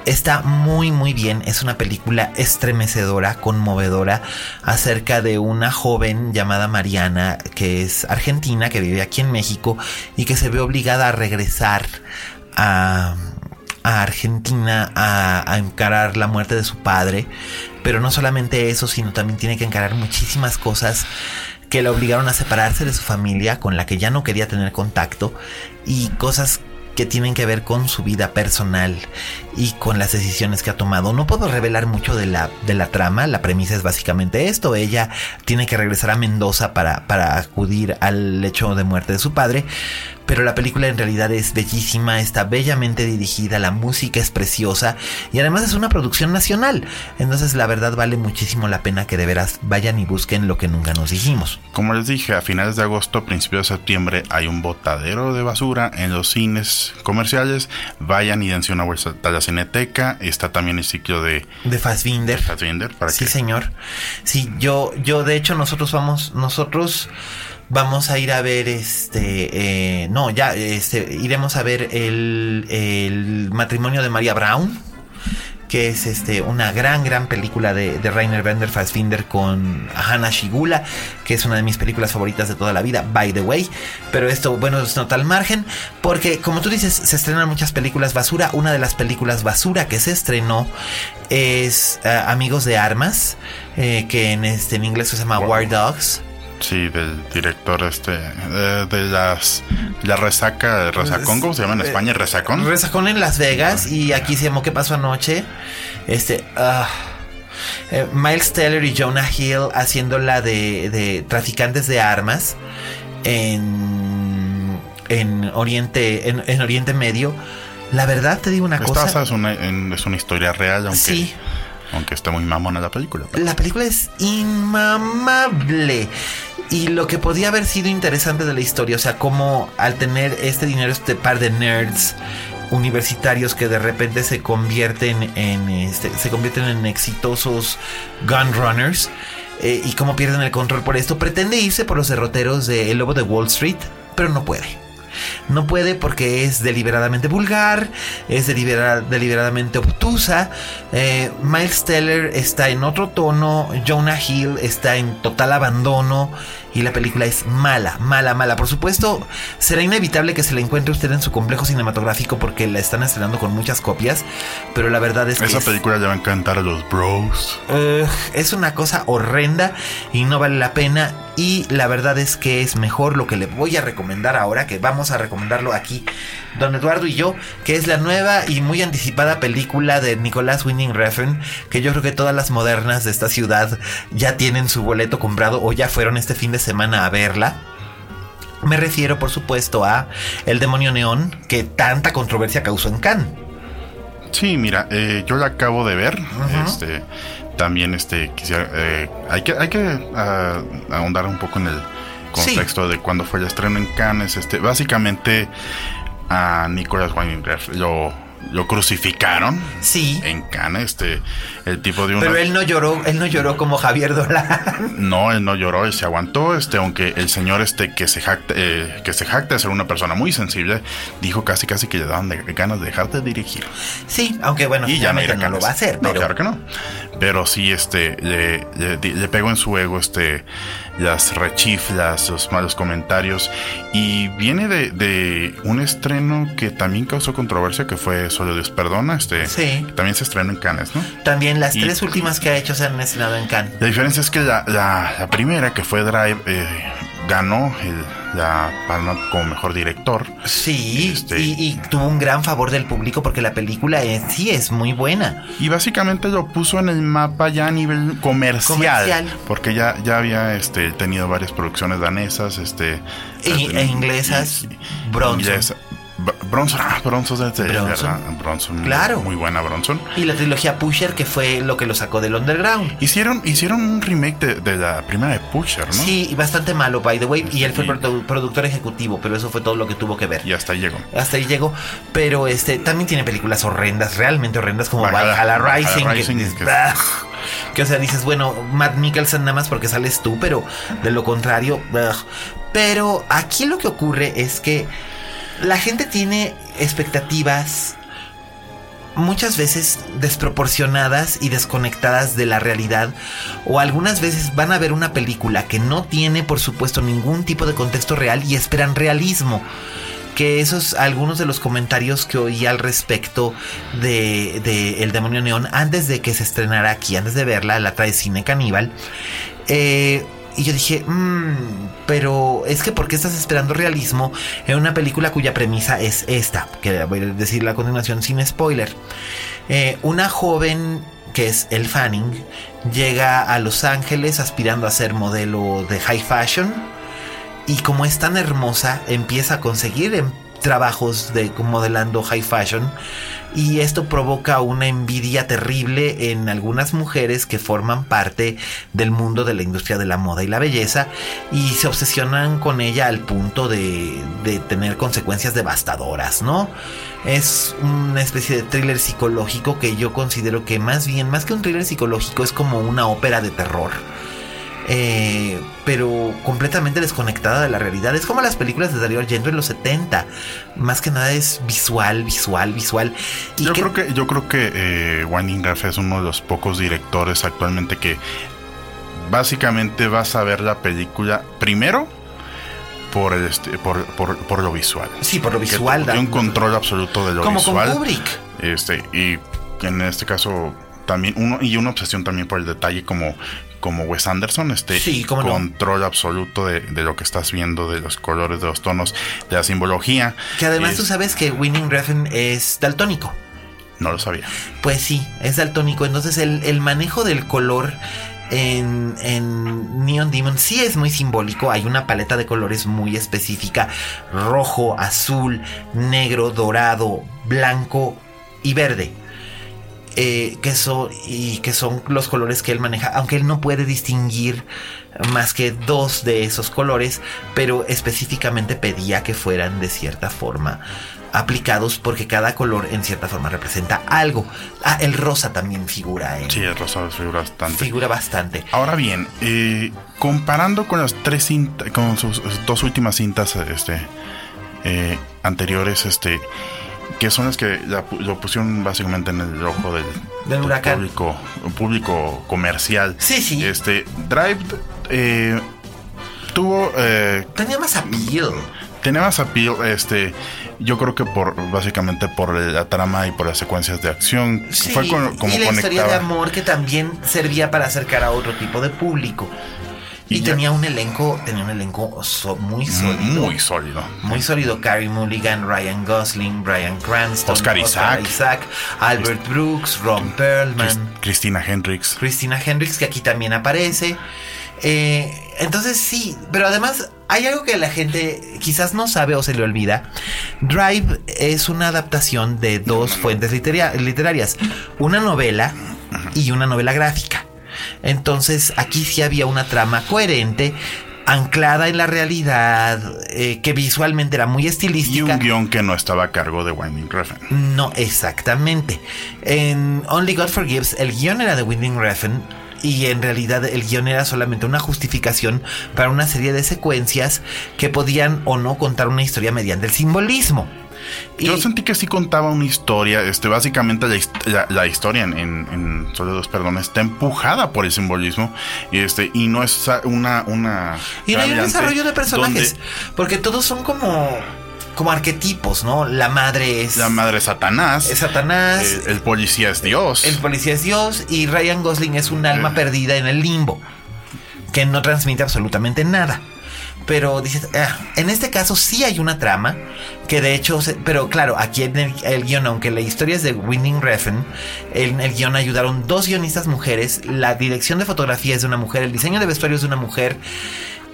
Está muy muy bien, es una película estremecedora, conmovedora, acerca de una joven llamada Mariana, que es argentina, que vive aquí en México y que se ve obligada a regresar a, Argentina a, a encarar la muerte de su padre. Pero no solamente eso, sino también tiene que encarar muchísimas cosas que la obligaron a separarse de su familia, con la que ya no quería tener contacto, y cosas que tienen que ver con su vida personal y con las decisiones que ha tomado. No puedo revelar mucho de la, de la trama, la premisa es básicamente esto, ella tiene que regresar a Mendoza para, para acudir al hecho de muerte de su padre, pero la película en realidad es bellísima, está bellamente dirigida, la música es preciosa y además es una producción nacional. Entonces la verdad vale muchísimo la pena que de veras vayan y busquen lo que nunca nos dijimos. Como les dije, a finales de agosto, principios de septiembre, hay un botadero de basura en los cines comerciales. Vayan y dense una vuelta cineteca. Está también el sitio de De Fassbinder. Fassbinder para Sí, señor. Sí, yo, yo de hecho nosotros vamos, nosotros vamos a ir a ver este, eh, no, ya, este, iremos a ver el, el matrimonio de María Brown, que es este, una gran, gran película de, de Rainer Bender Fassbinder con Hannah Shigula, que es una de mis películas favoritas de toda la vida, by the way. Pero esto, bueno, es nota al margen, porque como tú dices, se estrenan muchas películas basura. Una de las películas basura que se estrenó es eh, Amigos de Armas, eh, que en, este, en inglés se llama War Dogs. Sí, del director este de, de las la resaca, resacón, ¿cómo se llama en España? Resacón. Resacón en Las Vegas y aquí se llamó ¿Qué pasó anoche? Este, ah, eh, Miles Teller y Jonah Hill haciendo la de, de traficantes de armas en, en Oriente en, en Oriente Medio. La verdad te digo una Esta cosa. es una, es una historia real, aunque, Sí. aunque esté muy mamona la película. La película es inmamable. Y lo que podía haber sido interesante de la historia, o sea, como al tener este dinero, este par de nerds universitarios que de repente se convierten en este, se convierten en exitosos gun runners eh, y cómo pierden el control por esto. Pretende irse por los derroteros de El Lobo de Wall Street, pero no puede. No puede porque es deliberadamente vulgar, es deliberadamente obtusa. Eh, Miles Teller está en otro tono, Jonah Hill está en total abandono y la película es mala, mala, mala. Por supuesto, será inevitable que se la encuentre usted en su complejo cinematográfico porque la están estrenando con muchas copias, pero la verdad es que... Esa película ya va a encantar a los bros. es una cosa horrenda y no vale la pena y la verdad es que es mejor lo que le voy a recomendar ahora, que vamos a recomendarlo aquí, don Eduardo y yo, que es la nueva y muy anticipada película de Nicolás Winning Refn, que yo creo que todas las modernas de esta ciudad ya tienen su boleto comprado o ya fueron este fin de semana a verla. Me refiero, por supuesto, a El demonio neón, que tanta controversia causó en Cannes. Sí, mira, eh, yo la acabo de ver. Este, también, este, quisiera, eh, hay que, hay que ah, ahondar un poco en el contexto de cuando fue el estreno en Cannes. Este, básicamente a Nicolas Winding lo lo crucificaron. Sí. En Cannes, este, el tipo de un. Pero él no lloró, él no lloró como Javier Dolan. No, él no lloró, él se aguantó, este, aunque el señor este que se jacta, eh, que se jacta de ser una persona muy sensible, dijo casi casi que le daban ganas de dejar de dirigir. Sí, aunque bueno, y ya no, lo va a hacer. No, claro que no. Pero sí, este, le, le, pegó en su ego, este, las rechiflas, los malos comentarios. Y viene de, de un estreno que también causó controversia, que fue Solo Dios Perdona, este, sí. también se estrenó en Cannes, ¿no? También las tres últimas que ha hecho se han estrenado en Cannes. La diferencia es que la, la, primera, que fue Drive, eh, ganó la palma como mejor director. Sí, este, y, tuvo un gran favor del público porque la película en sí es muy buena. Y básicamente lo puso en el mapa ya a nivel comercial. Porque ya, ya había este, tenido varias producciones danesas este, e, inglesas. Bronson. Bronson, ah, Bronson de Bronson. Bronson. Claro. Muy buena Bronson. Y la trilogía Pusher, que fue lo que lo sacó del underground. Hicieron, hicieron un remake de, la primera de Pusher, ¿no? Sí, bastante malo, by the way. Y él fue productor ejecutivo, pero eso fue todo lo que tuvo que ver. Y hasta ahí llegó. Hasta ahí llegó. Pero este también tiene películas horrendas, realmente horrendas, como Valhalla, Rising. que, o sea, dices, bueno, Matt Mikkelsen nada más porque sales tú, pero de lo contrario. Pero aquí lo que ocurre es que la gente tiene expectativas muchas veces desproporcionadas y desconectadas de la realidad o algunas veces van a ver una película que no tiene por supuesto ningún tipo de contexto real y esperan realismo que esos algunos de los comentarios que oí al respecto de, El Demonio Neón antes de que se estrenara aquí, antes de verla, la trae Cine Caníbal, eh, y yo dije, mmm, pero es que ¿por qué estás esperando realismo en una película cuya premisa es esta? Que voy a decir a continuación sin spoiler. Eh, una joven que es El Fanning llega a Los Ángeles aspirando a ser modelo de high fashion y como es tan hermosa empieza a conseguir trabajos de modelando high fashion y esto provoca una envidia terrible en algunas mujeres que forman parte del mundo de la industria de la moda y la belleza y se obsesionan con ella al punto de, de tener consecuencias devastadoras, ¿no? Es una especie de thriller psicológico que yo considero que más bien, más que un thriller psicológico, es como una ópera de terror eh, pero completamente desconectada de la realidad. Es como las películas de Darío Argento en los 70. Más que nada es visual, visual, visual. yo, creo que, yo creo que eh, es uno de los pocos directores actualmente que básicamente vas a ver la película primero por, el este, por, por, lo visual. Sí, por lo visual. Tiene un control absoluto de lo como visual. Como Kubrick. Este, y en este caso también uno y una obsesión también por el detalle como como Wes Anderson, este control absoluto de, lo que estás viendo, de los colores, de los tonos, de la simbología. Que además tú sabes que Winning Refn es daltónico. No lo sabía. Pues sí, es daltónico. Entonces el, manejo del color en, en, Neon Demon sí es muy simbólico. Hay una paleta de colores muy específica. Rojo, azul, negro, dorado, blanco y verde. Eh, que son y que son los colores que él maneja, aunque él no puede distinguir más que dos de esos colores, pero específicamente pedía que fueran de cierta forma aplicados porque cada color en cierta forma representa algo. Ah, el rosa también figura. En, sí, el rosa figura bastante. Figura bastante. Ahora bien, eh, comparando con las tres cintas, con sus dos últimas cintas, este, eh, anteriores, este, que son las que lo pusieron básicamente en el ojo del, Público, público comercial. Sí, sí. Este, Drive eh, tuvo. Eh, tenía más appeal. Tenía más appeal, este, yo creo que por básicamente por la trama y por las secuencias de acción. fue como y la historia de amor que también servía para acercar a otro tipo de público. Y, tenía un elenco, tenía un elenco muy sólido. Muy sólido. Muy sólido. Carrie Mulligan, Ryan Gosling, Brian Cranston, Oscar, Isaac, Albert Brooks, Ron Perlman, Christina Hendricks. Christina Hendricks, que aquí también aparece. Eh, entonces sí, pero además hay algo que la gente quizás no sabe o se le olvida. Drive es una adaptación de dos fuentes literarias, una novela y una novela gráfica. Entonces aquí sí había una trama coherente anclada en la realidad, eh, que visualmente era muy estilística. Y un guion que no estaba a cargo de Winding Refn. No, exactamente. En Only God Forgives, el guion era de Winding Refn y en realidad el guion era solamente una justificación para una serie de secuencias que podían o no contar una historia mediante el simbolismo. Yo sentí que sí contaba una historia, este, básicamente la, historia en, en, Solo dos perdón, está empujada por el simbolismo, y este, y no es una, una Y no hay un desarrollo de personajes, porque todos son como como arquetipos, ¿no? La madre es. La madre es Satanás. Es Satanás. El policía es Dios. El policía es Dios. Y Ryan Gosling es un alma eh. perdida en el limbo. Que no transmite absolutamente nada. Pero dices, ah, en este caso sí hay una trama. Que de hecho, pero claro, aquí en el, guion, aunque la historia es de Winding Refn, en el guion ayudaron dos guionistas mujeres. La dirección de fotografía es de una mujer, el diseño de vestuario es de una mujer.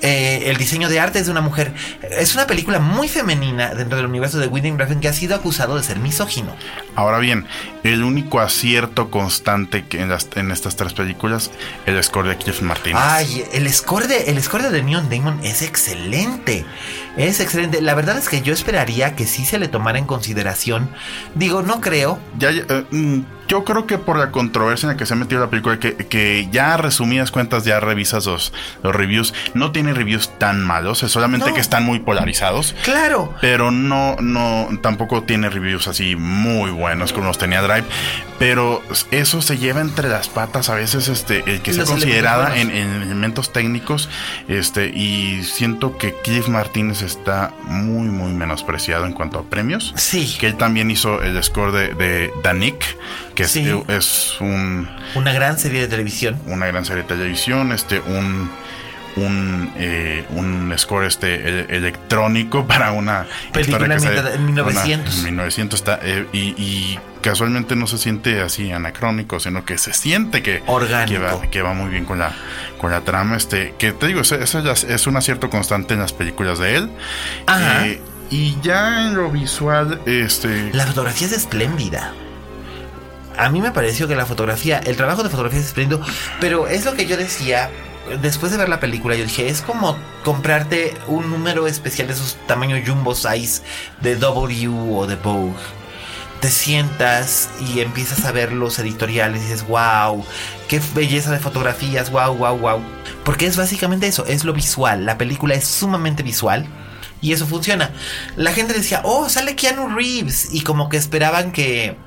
Eh, el diseño de arte es de una mujer. Es una película muy femenina dentro del universo de Winding Refn que ha sido acusado de ser misógino. Ahora bien, el único acierto constante que en, en estas tres películas, el score de Cliff Martínez. Ay, el score de, el score de Neon Demon es excelente. Es excelente. La verdad es que yo esperaría que sí se le tomara en consideración. Digo, no creo. Ya, eh, mm, yo creo que por la controversia en la que se ha metido la película, que, que ya resumidas cuentas, ya revisas los, los reviews, no tiene reviews tan malos, es solamente que están muy polarizados. Claro. Pero no, no, tampoco tiene reviews así muy buenos como los tenía Pero eso se lleva entre las patas a veces, este, el que sea considerada en, elementos técnicos, este, y siento que Cliff Martínez está muy, muy menospreciado en cuanto a premios. Sí. Que él también hizo el score de, de Danik que es, un... Una gran serie de televisión. Una gran serie de televisión, este, un... Un, eh, un score este electrónico para una película en 1900 en 1900 está eh, y, casualmente no se siente así anacrónico sino que se siente que orgánico que va, muy bien con la con la trama este que te digo eso, es un acierto constante en las películas de él Ajá. Eh, y ya en lo visual este la fotografía es espléndida a mí me pareció que la fotografía, el trabajo de fotografía es espléndido, pero es lo que yo decía. Después de ver la película, yo dije, es como comprarte un número especial de esos tamaños jumbo size de W o de Vogue. Te sientas y empiezas a ver los editoriales y dices, wow, qué belleza de fotografías, wow, wow, wow. Porque es básicamente eso, es lo visual. La película es sumamente visual y eso funciona. La gente decía, oh, sale Keanu Reeves. Y como que esperaban que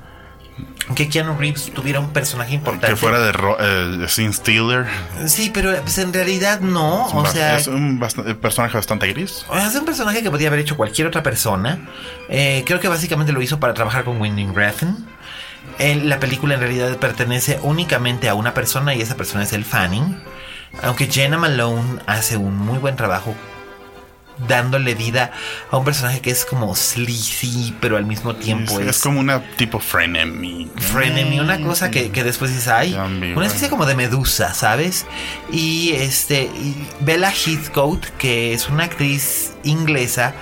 que Keanu Reeves tuviera un personaje importante. Que fuera de eh, Sin Stealer. Sí, pero pues, en realidad no. o sea, es un personaje bastante gris. Es un personaje que podía haber hecho cualquier otra persona. Eh, creo que básicamente lo hizo para trabajar con Winding Refn. la película en realidad pertenece únicamente a una persona y esa persona es el Fanning. Aunque Jenna Malone hace un muy buen trabajo dándole vida a un personaje que es como sleazy, pero al mismo tiempo es, es, como una tipo frenemy. Frenemy, una cosa que, después dices, ay, una especie como de medusa, ¿sabes? Y este, Bella Heathcote, que es una actriz inglesa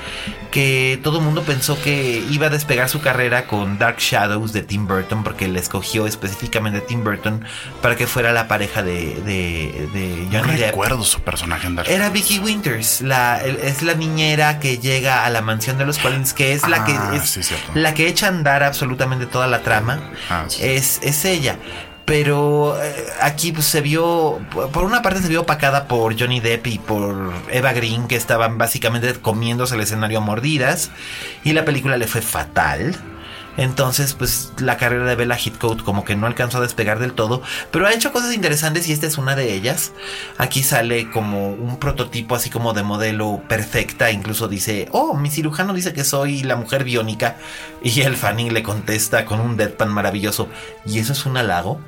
que todo el mundo pensó que iba a despegar su carrera con Dark Shadows de Tim Burton, porque le escogió específicamente Tim Burton para que fuera la pareja de, de, de Johnny no Depp. recuerdo su personaje en Dark Era Vicky Winters, la, el- es la niñera que llega a la mansión de los Collins, que es la Ah, que es sí, cierto. la que echa a andar absolutamente toda la trama. Ah, sí. Es, es ella. Pero eh, aquí pues, se vio, por una parte se vio opacada por Johnny Depp y por Eva Green, que estaban básicamente comiéndose el escenario a mordidas, y la película le fue fatal. Entonces, pues la carrera de Bella Heathcote como que no alcanzó a despegar del todo, pero ha hecho cosas interesantes y esta es una de ellas. Aquí sale como un prototipo así como de modelo perfecta, incluso dice, oh, mi cirujano dice que soy la mujer biónica y el Fanning le contesta con un deadpan maravilloso, ¿y eso es un halago?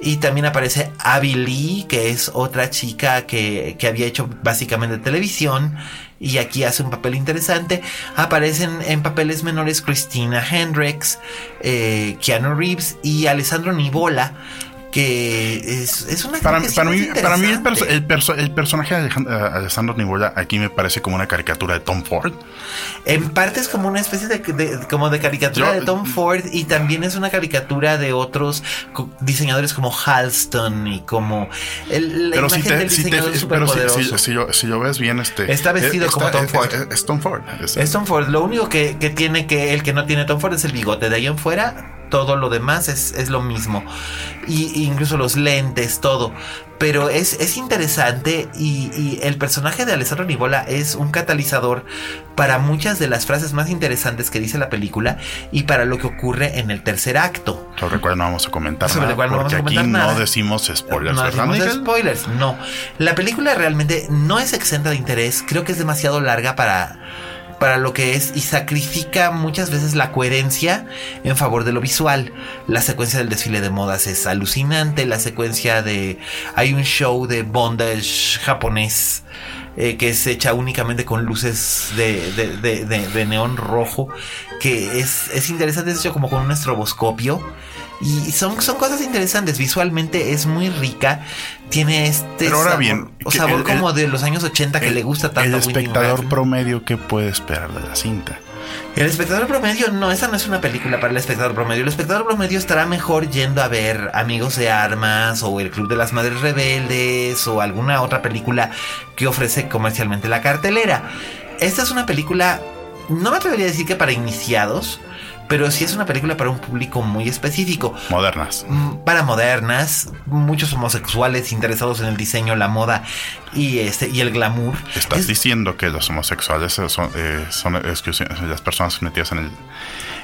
Y también aparece Abby Lee, que es otra chica que, que había hecho básicamente televisión. Y aquí hace un papel interesante. Aparecen en papeles menores Christina Hendricks, eh, Keanu Reeves y Alessandro Nivola, que es, es una Para, para mí, para mí el, perso- el perso- el personaje de Alejand- eh, Alessandro aquí me parece como una caricatura de Tom Ford. En parte es como una especie de, de- como de caricatura Yo- de Tom Ford y también es una caricatura de otros diseñadores como Halston y como el, la Pero si, te, del si, te- pero si, si- si lo, si lo ves bien, este Está vestido eh, como Tom Ford. Es, es Tom Ford. Es- Es Tom Ford. Lo único que, que tiene que el que no tiene Tom Ford es el bigote. De ahí en fuera, todo lo demás es, es lo mismo. Y, incluso los lentes, todo. Pero es, es interesante y, y el personaje de Alessandro Nivola es un catalizador para muchas de las frases más interesantes que dice la película y para lo que ocurre en el tercer acto. sobre el cual no vamos a comentar Sobre nada, el cual no vamos a comentar aquí nada. no decimos spoilers, No ¿verdad, decimos spoilers, no. La película realmente no es exenta de interés. Creo que es demasiado larga para, para lo que es y sacrifica muchas veces la coherencia en favor de lo visual. La secuencia del desfile de modas es alucinante. La secuencia de. Hay un show de bondage japonés. eh, que es hecha únicamente con luces de, de- neón rojo, que es, es interesante, es hecho como con un estroboscopio. Y son, son cosas interesantes. Visualmente es muy rica. Tiene este Pero ahora sabor, bien, o que sabor el- como el- de los años 80 que El- le gusta tanto El Winnie espectador promedio, ¿qué puede esperar de la cinta? El espectador promedio, no, esa no es una película para el espectador promedio. El espectador promedio estará mejor yendo a ver Amigos de Armas o El Club de las Madres Rebeldes o alguna otra película que ofrece comercialmente la cartelera. Esta es una película, no me atrevería a decir que para iniciados, pero sí es una película para un público muy específico. Modernas. Mm, para modernas, muchos homosexuales interesados en el diseño, la moda y este y el glamour. Estás Es- diciendo que los homosexuales son, eh, son las personas metidas en, el,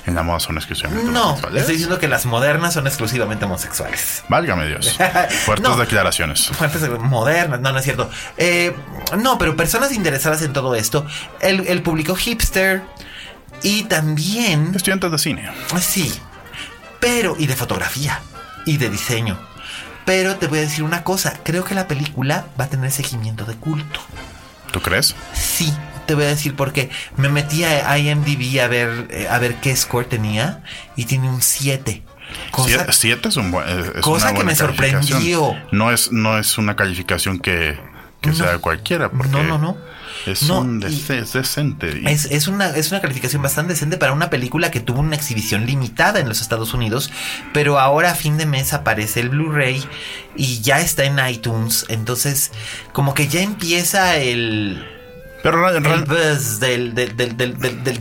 en la moda son exclusivamente no, homosexuales. estoy diciendo que las modernas son exclusivamente homosexuales. Válgame Dios. Fuertes No. declaraciones. Fuertes modernas, no, no es cierto. Eh, no, pero personas interesadas en todo esto, el, el público hipster y también, Estudiantes de cine. sí, pero, y de fotografía y de diseño. Pero te voy a decir una cosa, creo que la película va a tener seguimiento de culto. ¿Tú crees? Sí, te voy a decir porque me metí a IMDb a ver, eh, a ver qué score tenía y tiene un 7. Cosa, Sie- Siete es un buen. es cosa una que me sorprendió. No es, no es una calificación que, que No. sea cualquiera. Porque No, no, no. Es, No, un es decente. y- Es, es una, es una calificación bastante decente para una película que tuvo una exhibición limitada en los Estados Unidos, pero ahora a fin de mes aparece el Blu-ray y ya está en iTunes, entonces como que ya empieza el, pero el buzz del, del, del,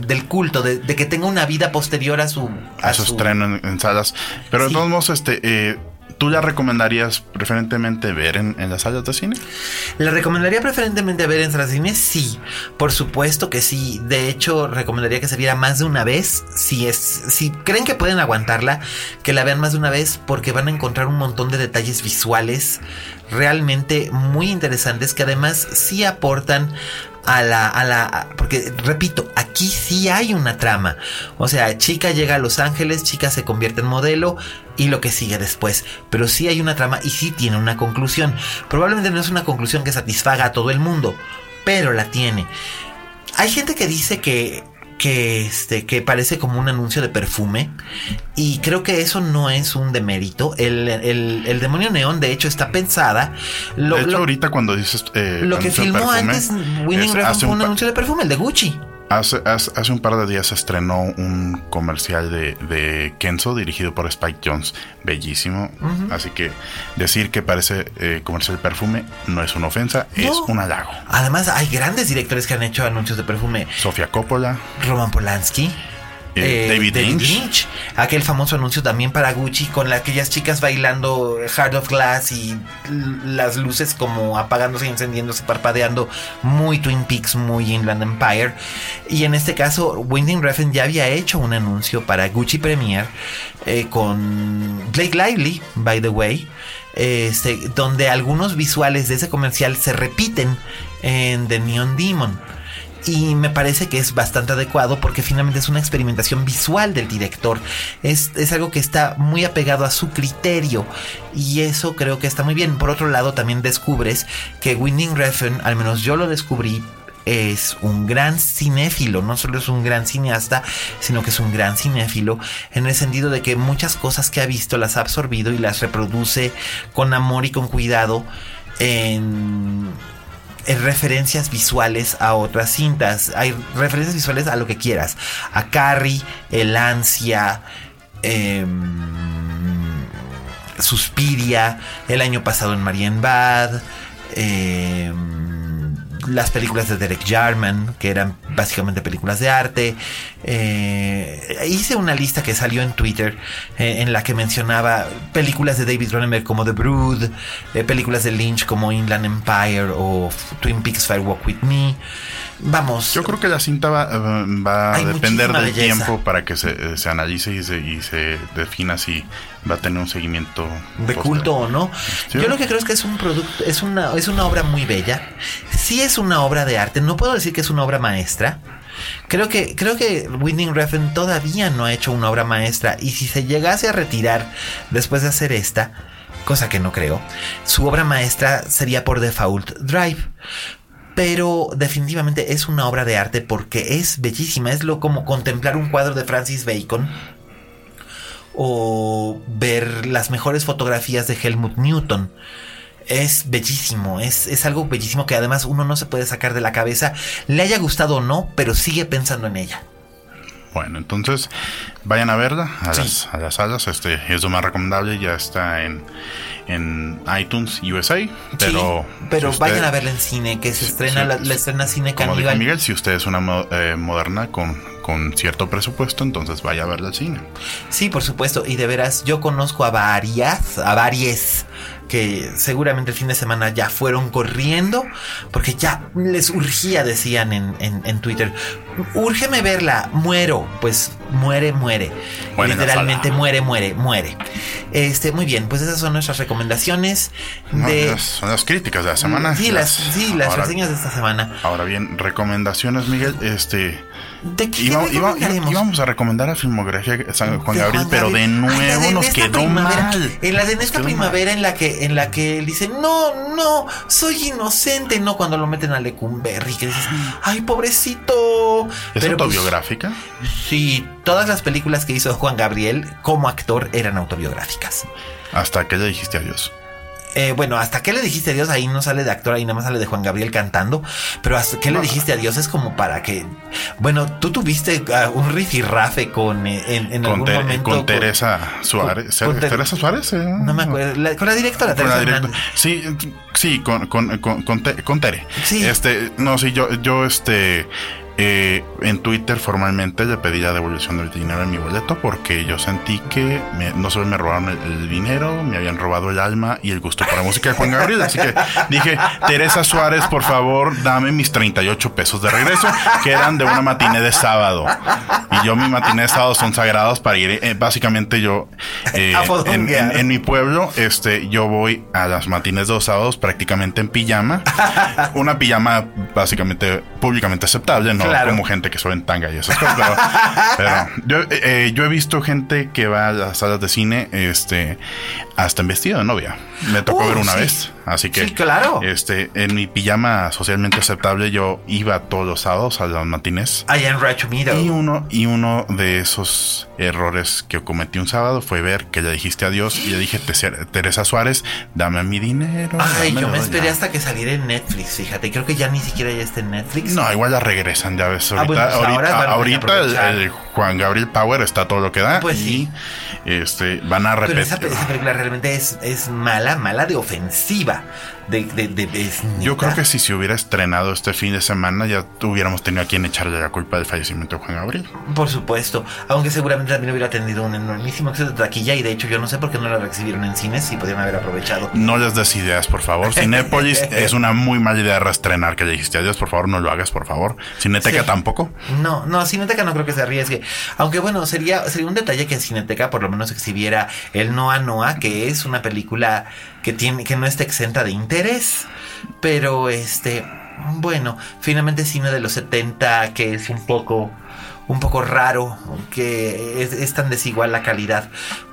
del, culto, de, de que tenga una vida posterior a su... a su estreno en, en salas. Pero Sí. de todos modos, este, eh, ¿tú la recomendarías preferentemente ver en, en las salas de cine? ¿La recomendaría preferentemente ver en salas de cine? Sí, por supuesto que sí. De hecho, recomendaría que se viera más de una vez. Si es, si creen que pueden aguantarla, que la vean más de una vez, porque van a encontrar un montón de detalles visuales realmente muy interesantes que además sí aportan a la, a la, porque repito, aquí sí hay una trama. O sea, chica llega a Los Ángeles, chica se convierte en modelo y lo que sigue después. Pero sí hay una trama y sí tiene una conclusión. Probablemente no es una conclusión que satisfaga a todo el mundo, pero la tiene. Hay gente que dice que que este que parece como un anuncio de perfume y creo que eso no es un demérito el, el- el demonio neón de hecho está pensada lo, de hecho, lo- ahorita cuando dices. eh, lo que filmó perfume, antes Winning Refn fue un anuncio de perfume, el de Gucci. Hace, hace, un par de días se estrenó un comercial de, de Kenzo dirigido por Spike Jones. Bellísimo. Así que decir que parece eh, comercial de perfume no es una ofensa, es un halago. Además, hay grandes directores que han hecho anuncios de perfume. Sofía Coppola. Roman Polanski. Eh, David, Lynch. Aquel famoso anuncio también para Gucci con aquellas chicas bailando Heart of Glass y las luces como apagándose, encendiéndose, parpadeando. Muy Twin Peaks, muy Inland Empire. Y en este caso, Winding Refn ya había hecho un anuncio para Gucci Premier eh, con Blake Lively, by the way. Este, donde algunos visuales de ese comercial se repiten en The Neon Demon y me parece que es bastante adecuado porque finalmente es una experimentación visual del director. Es, algo que está muy apegado a su criterio y eso creo que está muy bien. Por otro lado, también descubres que Winding Refn, al menos yo lo descubrí, es un gran cinéfilo, no solo es un gran cineasta, sino que es un gran cinéfilo en el sentido de que muchas cosas que ha visto las ha absorbido y las reproduce con amor y con cuidado en referencias visuales a otras cintas. Hay referencias visuales a lo que quieras. A Carrie, El Ansia, em, Suspiria, el año pasado en Marienbad. Eh, las películas de Derek Jarman, que eran básicamente películas de arte. Eh, hice una lista que salió en Twitter eh, en la que mencionaba películas de David Cronenberg como The Brood, eh, películas de Lynch como Inland Empire o Twin Peaks Fire Walk With Me. Vamos. Yo creo que la cinta va, va a depender del tiempo para que se, se analice y se, y se, defina si va a tener un seguimiento de culto o no. Yo lo que creo es que es un producto, es una, es una obra muy bella. Sí es una obra de arte. No puedo decir que es una obra maestra. Creo que, creo que Winding Refn todavía no ha hecho una obra maestra. Y si se llegase a retirar después de hacer esta, cosa que no creo, su obra maestra sería por default Drive pero definitivamente es una obra de arte porque es bellísima. Es lo como contemplar un cuadro de Francis Bacon o ver las mejores fotografías de Helmut Newton. Es bellísimo, es, es, algo bellísimo que además uno no se puede sacar de la cabeza, le haya gustado o no, pero sigue pensando en ella. Bueno, entonces vayan a verla a, las, a las salas, este es lo más recomendable, ya está en en iTunes USA, pero... pero vayan a verla en cine, que se estrena, la, estrena Cine Como dijo Miguel, si usted es una eh, moderna con, con cierto presupuesto, entonces vaya a verla al cine. Sí, por supuesto, y de veras, yo conozco a varias, a varias que seguramente el fin de semana ya fueron corriendo porque ya les urgía, decían en, en, Twitter. Úrgeme verla, muero. Pues muere, muere. Literalmente muere, muere, muere. Este, muy bien, pues esas son nuestras recomendaciones. De... son las críticas de la semana. Sí, las, sí, las reseñas de esta semana. Ahora bien, recomendaciones, Miguel. Este ¿De qué íbamos a recomendar a filmografía San Juan Gabriel, pero de nuevo nos quedó mal. En la de esta primavera en la que en la que él dice, "No, no, soy inocente", no cuando lo meten a Lecumberri, que dices, "Ay, pobrecito." ¿Es pues, autobiográfica? sí, todas las películas que hizo Juan Gabriel como actor eran autobiográficas. Hasta que le dijiste adiós. Eh, bueno, ¿hasta qué le dijiste adiós? Ahí no sale de actor, ahí nada más sale de Juan Gabriel cantando. Pero ¿hasta qué le dijiste adiós? Es como para que. Bueno, tú tuviste uh, un rifirrafe con. Eh, en, en algún momento. Con Teresa Suárez. ¿Teresa Suárez? Eh, no me acuerdo. con la directora, Teresa Sí, sí, con, con, con, con, Tere. Sí. Este, no, sí, yo, yo, este eh, en Twitter formalmente le pedí la devolución del dinero en mi boleto porque yo sentí que no solo me robaron el, dinero, me habían robado el alma y el gusto para la música de Juan Gabriel. Así que dije, Teresa Suárez, por favor, dame mis 38 pesos de regreso, que eran de una matiné de sábado. Y yo, mi matiné de sábado son sagrados para ir. Eh, básicamente, yo, eh, en, mi pueblo, este, yo voy a las matines de los sábados prácticamente en pijama. Una pijama básicamente públicamente aceptable, ¿no? Como gente que suele en tanga y esas cosas. Pero, yo, eh, yo, he visto gente que va a las salas de cine este, hasta en vestido de novia. Me tocó ver una vez. Así que, Sí, claro. este, en mi pijama socialmente aceptable, yo iba todos los sábados a los matines. Allá en Rancho Meadow. Y uno, y uno de esos errores que cometí un sábado fue ver que le dijiste adiós y le dije, "Te- Teresa Suárez, dame mi dinero. Ay, yo me ya". esperé hasta que saliera en Netflix, fíjate. Creo que ya ni siquiera ya está en Netflix. No, igual ya regresan, ya ves. Ah, Ahorita, bueno, pues ahorita, el, Juan Gabriel Power está todo lo que da. Pues y, sí. Este, van a Pero esa, repetir. esa película realmente es, es mala, mala de ofensiva. De, de, de- es Yo creo que si se hubiera estrenado este fin de semana, ya hubiéramos tenido a quien echarle la culpa del fallecimiento de Juan Gabriel. Por supuesto, aunque seguramente también hubiera tenido un enormísimo éxito de taquilla y de hecho yo no sé por qué no la exhibieron en cines y podrían haber aprovechado. No les des ideas, por favor. Cinépolis es una muy mala idea reestrenar que le dijiste adiós. Por favor, no lo hagas, por favor. Cineteca Sí. tampoco. No, no, Cineteca no creo que se arriesgue. Aunque bueno, sería, sería un detalle que Cineteca por lo menos exhibiera el Noa Noa, que es una película que tiene, que no está exenta de interés. Pero este, bueno, finalmente cine de los 70, que es un poco un poco raro, que es, es tan desigual la calidad.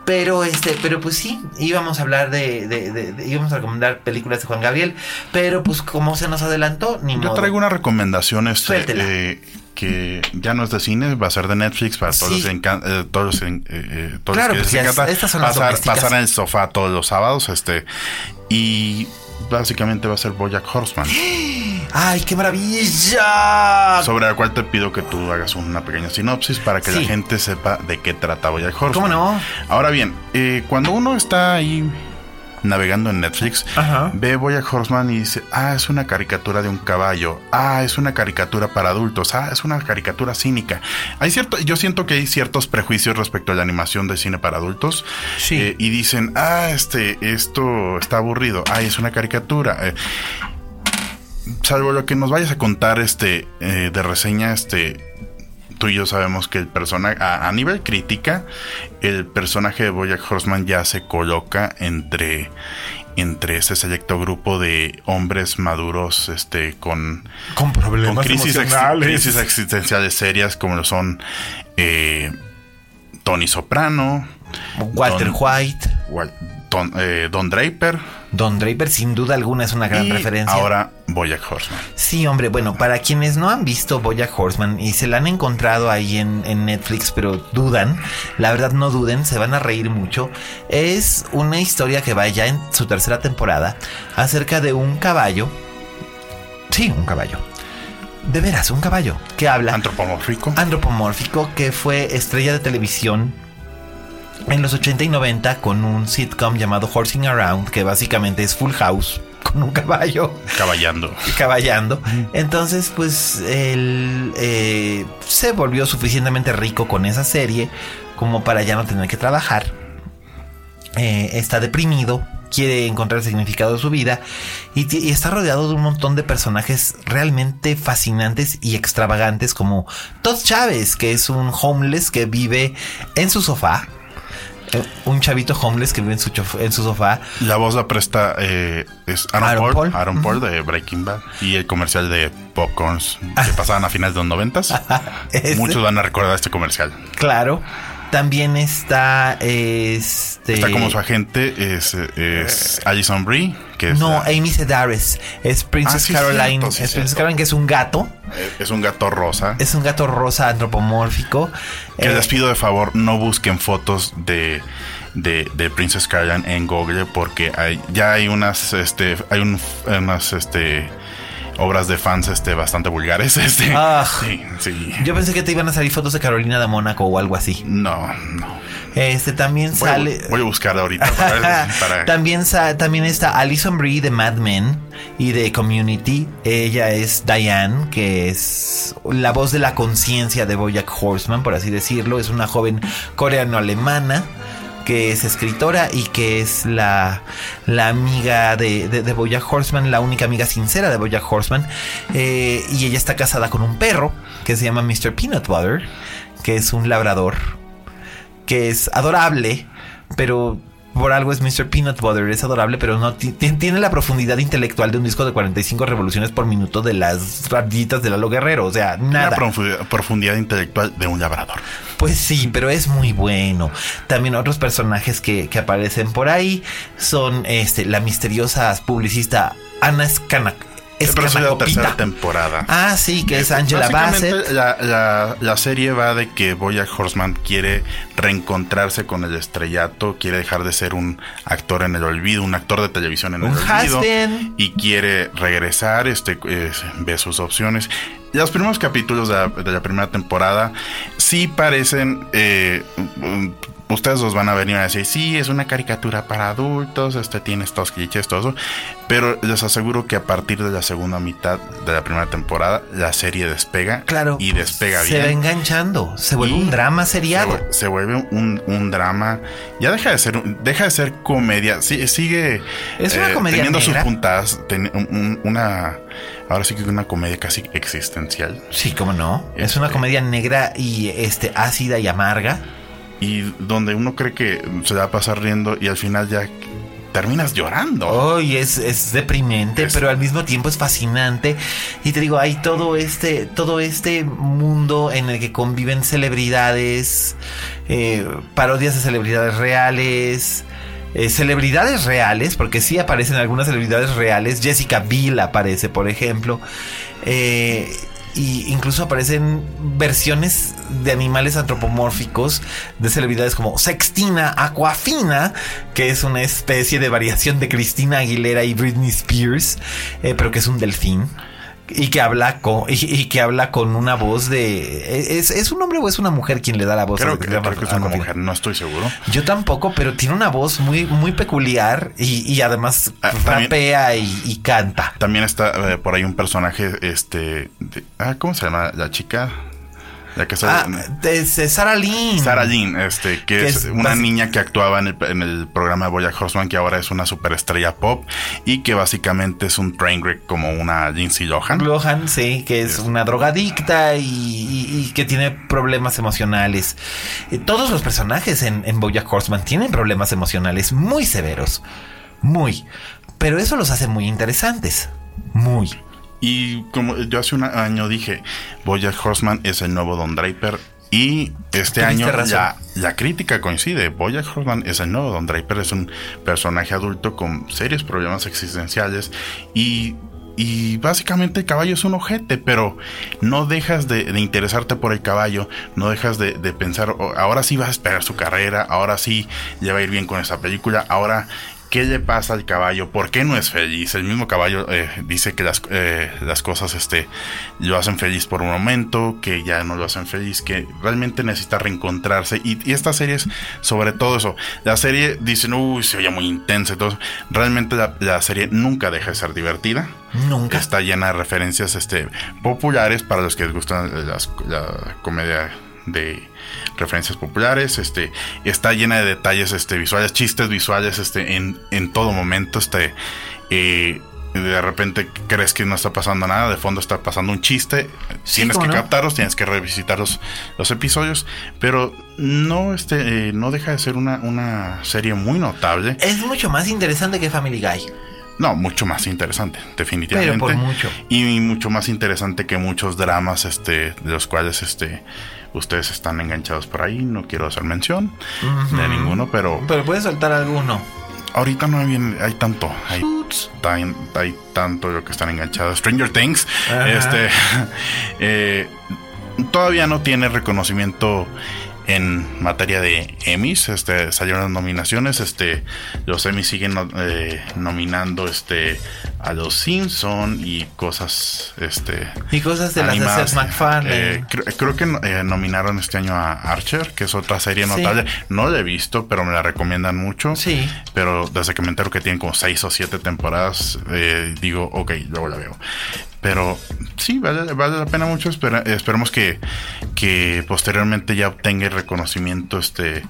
Pero este, pero pues sí, íbamos a hablar de, de- de- de- íbamos a recomendar películas de Juan Gabriel, pero pues como se nos adelantó, ni Yo modo. traigo una recomendación este, eh, que ya no es de cine, va a ser de Netflix para todos Sí. los, encan- eh, todos eh, eh, todos Claro, los que pues les encanta es- estas son las pasar, pasar en el sofá todos los sábados. este Y básicamente va a ser Bojack Horseman, ¡Ay, qué maravilla! sobre la cual te pido que tú hagas una pequeña sinopsis para que Sí. la gente sepa de qué trata Bojack Horseman. ¿Cómo no? Ahora bien, eh, cuando uno está ahí navegando en Netflix, Ajá. ve Bojack Horseman y dice, ah, es una caricatura de un caballo, ah, es una caricatura para adultos, ah, es una caricatura cínica. Hay cierto, yo siento que hay ciertos prejuicios respecto a la animación de cine para adultos Sí. eh, y dicen, ah, este, esto está aburrido, ah, es una caricatura. eh, salvo lo que nos vayas a contar este eh, de reseña, este tú y yo sabemos que el personaje, a, a nivel crítica, el personaje de Bojack Horseman ya se coloca entre entre ese selecto grupo de hombres maduros, este, con, Con problemas con crisis, ex- emocionales. crisis existenciales serias, como lo son eh, Tony Soprano, Walter Don- White, Wal- Don, eh, Don Draper Don Draper, sin duda alguna es una gran y referencia. ahora Bojack Horseman. Sí, hombre, bueno, para quienes no han visto Bojack Horseman y se la han encontrado ahí en, en Netflix, pero dudan, la verdad no duden, se van a reír mucho. Es una historia que va ya en su tercera temporada acerca de un caballo. Sí, un caballo. De veras, un caballo que habla. Antropomórfico. antropomórfico que fue estrella de televisión en los 80 y 90 con un sitcom llamado Horsing Around, que básicamente es Full House con un caballo Caballando. caballando. Entonces, pues él eh, se volvió suficientemente rico con esa serie como para ya no tener que trabajar. Eh, está deprimido, quiere encontrar el significado de su vida y, y está rodeado de un montón de personajes realmente fascinantes y extravagantes como Todd Chávez, que es un homeless que vive en su sofá. Un chavito homeless que vive en su, en su sofá. La voz la presta eh, es Aaron, Aaron Paul, Paul. Aaron Paul de Breaking Bad y el comercial de Popcorns que pasaban a finales de los noventas. Muchos van a recordar este comercial. Claro. También está este. Está como su agente, es, es Alison Brie, que es, No, la- Amy Sedaris. Es Princess Ah, sí, Caroline. cierto, sí, es Princess. Caroline, que es un gato. es un gato rosa. Es un gato rosa antropomórfico. que Eh, les pido de favor no busquen fotos de, de, de Princess Caroline en Google porque hay, ya hay unas este hay un, unas este obras de fans este bastante vulgares este Ah. sí sí Yo pensé que te iban a salir fotos de Carolina de Mónaco o algo así. no no Este también voy, a- sale. voy a buscar ahorita para, también, también está Alison Brie de Mad Men y de Community. Ella es Diane, que es la voz de la conciencia de Bojack Horseman, por así decirlo. Es una joven coreano-alemana que es escritora y que es la, la amiga de, de, Bojack Horseman, la única amiga sincera de Bojack Horseman. Eh, y ella está casada con un perro que se llama Mr. Peanut Butter, que es un labrador que es adorable, pero por algo es Mr. Peanut Butter, es adorable, pero no tiene la profundidad intelectual de un disco de 45 revoluciones por minuto de las rayitas de Lalo Guerrero, o sea, nada. La profundidad intelectual de un labrador. Pues sí, pero es muy bueno. También otros personajes que, que aparecen por ahí son este, la misteriosa publicista Ana Skanak es la tercera temporada. Ah, sí, que es Angela Bassett. La, la, serie va de que Boya Horseman quiere reencontrarse con el estrellato, quiere dejar de ser un actor en el olvido, un actor de televisión en el olvido. Y quiere regresar, este, ve sus opciones. Los primeros capítulos de la, primera temporada sí parecen eh, ustedes los van a venir a decir, sí, es una caricatura para adultos, este tiene estos clichés, todo eso. Pero les aseguro que a partir de la segunda mitad de la primera temporada, la serie despega. Claro. Y despega bien. Se va enganchando. Se vuelve un drama seriado. Se, vuelve un, drama. Ya deja de ser, deja de ser comedia. Sí, sigue es una eh, comedia teniendo sus puntadas. una. Ahora sí que es una comedia casi existencial. Sí, cómo no. es una este comedia negra y este ácida y amarga y donde uno cree que se va a pasar riendo y al final ya terminas llorando. Oh, es, es deprimente, pero al mismo tiempo es fascinante. Y te digo, hay todo este, todo este mundo en el que conviven celebridades, eh, parodias de celebridades reales. Eh, celebridades reales, porque sí aparecen algunas celebridades reales. Jessica Biel aparece, por ejemplo. Eh, y incluso aparecen versiones de animales antropomórficos de celebridades como Sextina Aquafina, que es una especie de variación de Cristina Aguilera y Britney Spears, eh, pero que es un delfín y que habla con y, que habla con una voz de ¿es, un hombre o es una mujer quien le da la voz creo, que, es una mujer no estoy seguro. Yo tampoco pero tiene una voz muy muy peculiar y, además ah, rapea y, canta. También está eh, por ahí un personaje este ah, cómo se llama la chica la que ah, es Sarah Lynn. Sarah Lynn, este, que, es, una niña que actuaba en el, en el programa de Boya Horseman, que ahora es una superestrella pop y que básicamente es un train wreck como una Lindsay Lohan. Lohan, sí, que es, una drogadicta y, que tiene problemas emocionales. Eh, todos los personajes en, en Boya Horseman tienen problemas emocionales muy severos. Muy. Pero eso los hace muy interesantes. Muy. Y como yo hace un año dije, Bojack Horseman es el nuevo Don Draper. Y este año la, la, crítica coincide. Bojack Horseman es el nuevo Don Draper. Es un personaje adulto con serios problemas existenciales. Y, y básicamente el caballo es un ojete. Pero no dejas de, interesarte por el caballo. No dejas de, de, pensar, oh, ahora sí vas a esperar su carrera. Ahora sí ya va a ir bien con esa película. Ahora ¿Qué le pasa al caballo? ¿Por qué no es feliz? El mismo caballo eh, dice que las, eh, las, cosas este, lo hacen feliz por un momento, que ya no lo hacen feliz, que realmente necesita reencontrarse. Y, esta serie es sobre todo eso. La serie dicen, uy, se oye muy intensa. Entonces, realmente la, serie nunca deja de ser divertida. Nunca. Está llena de referencias este, populares para los que les gustan la comedia de referencias populares, este, está llena de detalles este, visuales, chistes visuales este, en, en todo momento. Este, eh, de repente crees que no está pasando nada, de fondo está pasando un chiste, tienes que captarlos, tienes que revisitar los, los episodios, pero no, este, eh, no deja de ser una, una serie muy notable. Es mucho más interesante que Family Guy. No, mucho más interesante, definitivamente. Pero por mucho. Y mucho más interesante que muchos dramas, este, de los cuales, este, ustedes están enganchados por ahí. No quiero hacer mención de ninguno, pero. Pero puedes soltar alguno. Ahorita no hay, bien, hay tanto. Hay, hay, tanto lo que están enganchados. Stranger Things. Este. Eh, todavía no tiene reconocimiento en materia de Emmys, este, salieron las nominaciones, este, los Emmys siguen eh, nominando este, a los Simpson y cosas, este, y cosas de las de Seth MacFarlane. Eh, creo, que eh, nominaron este año a Archer, que es otra serie notable. No la he visto, pero me la recomiendan mucho. Sí. Pero desde que me entero que tienen como seis o siete temporadas, digo, ok, luego la veo. Pero sí, vale, la pena mucho. esperemos que, que posteriormente ya obtenga el reconocimiento este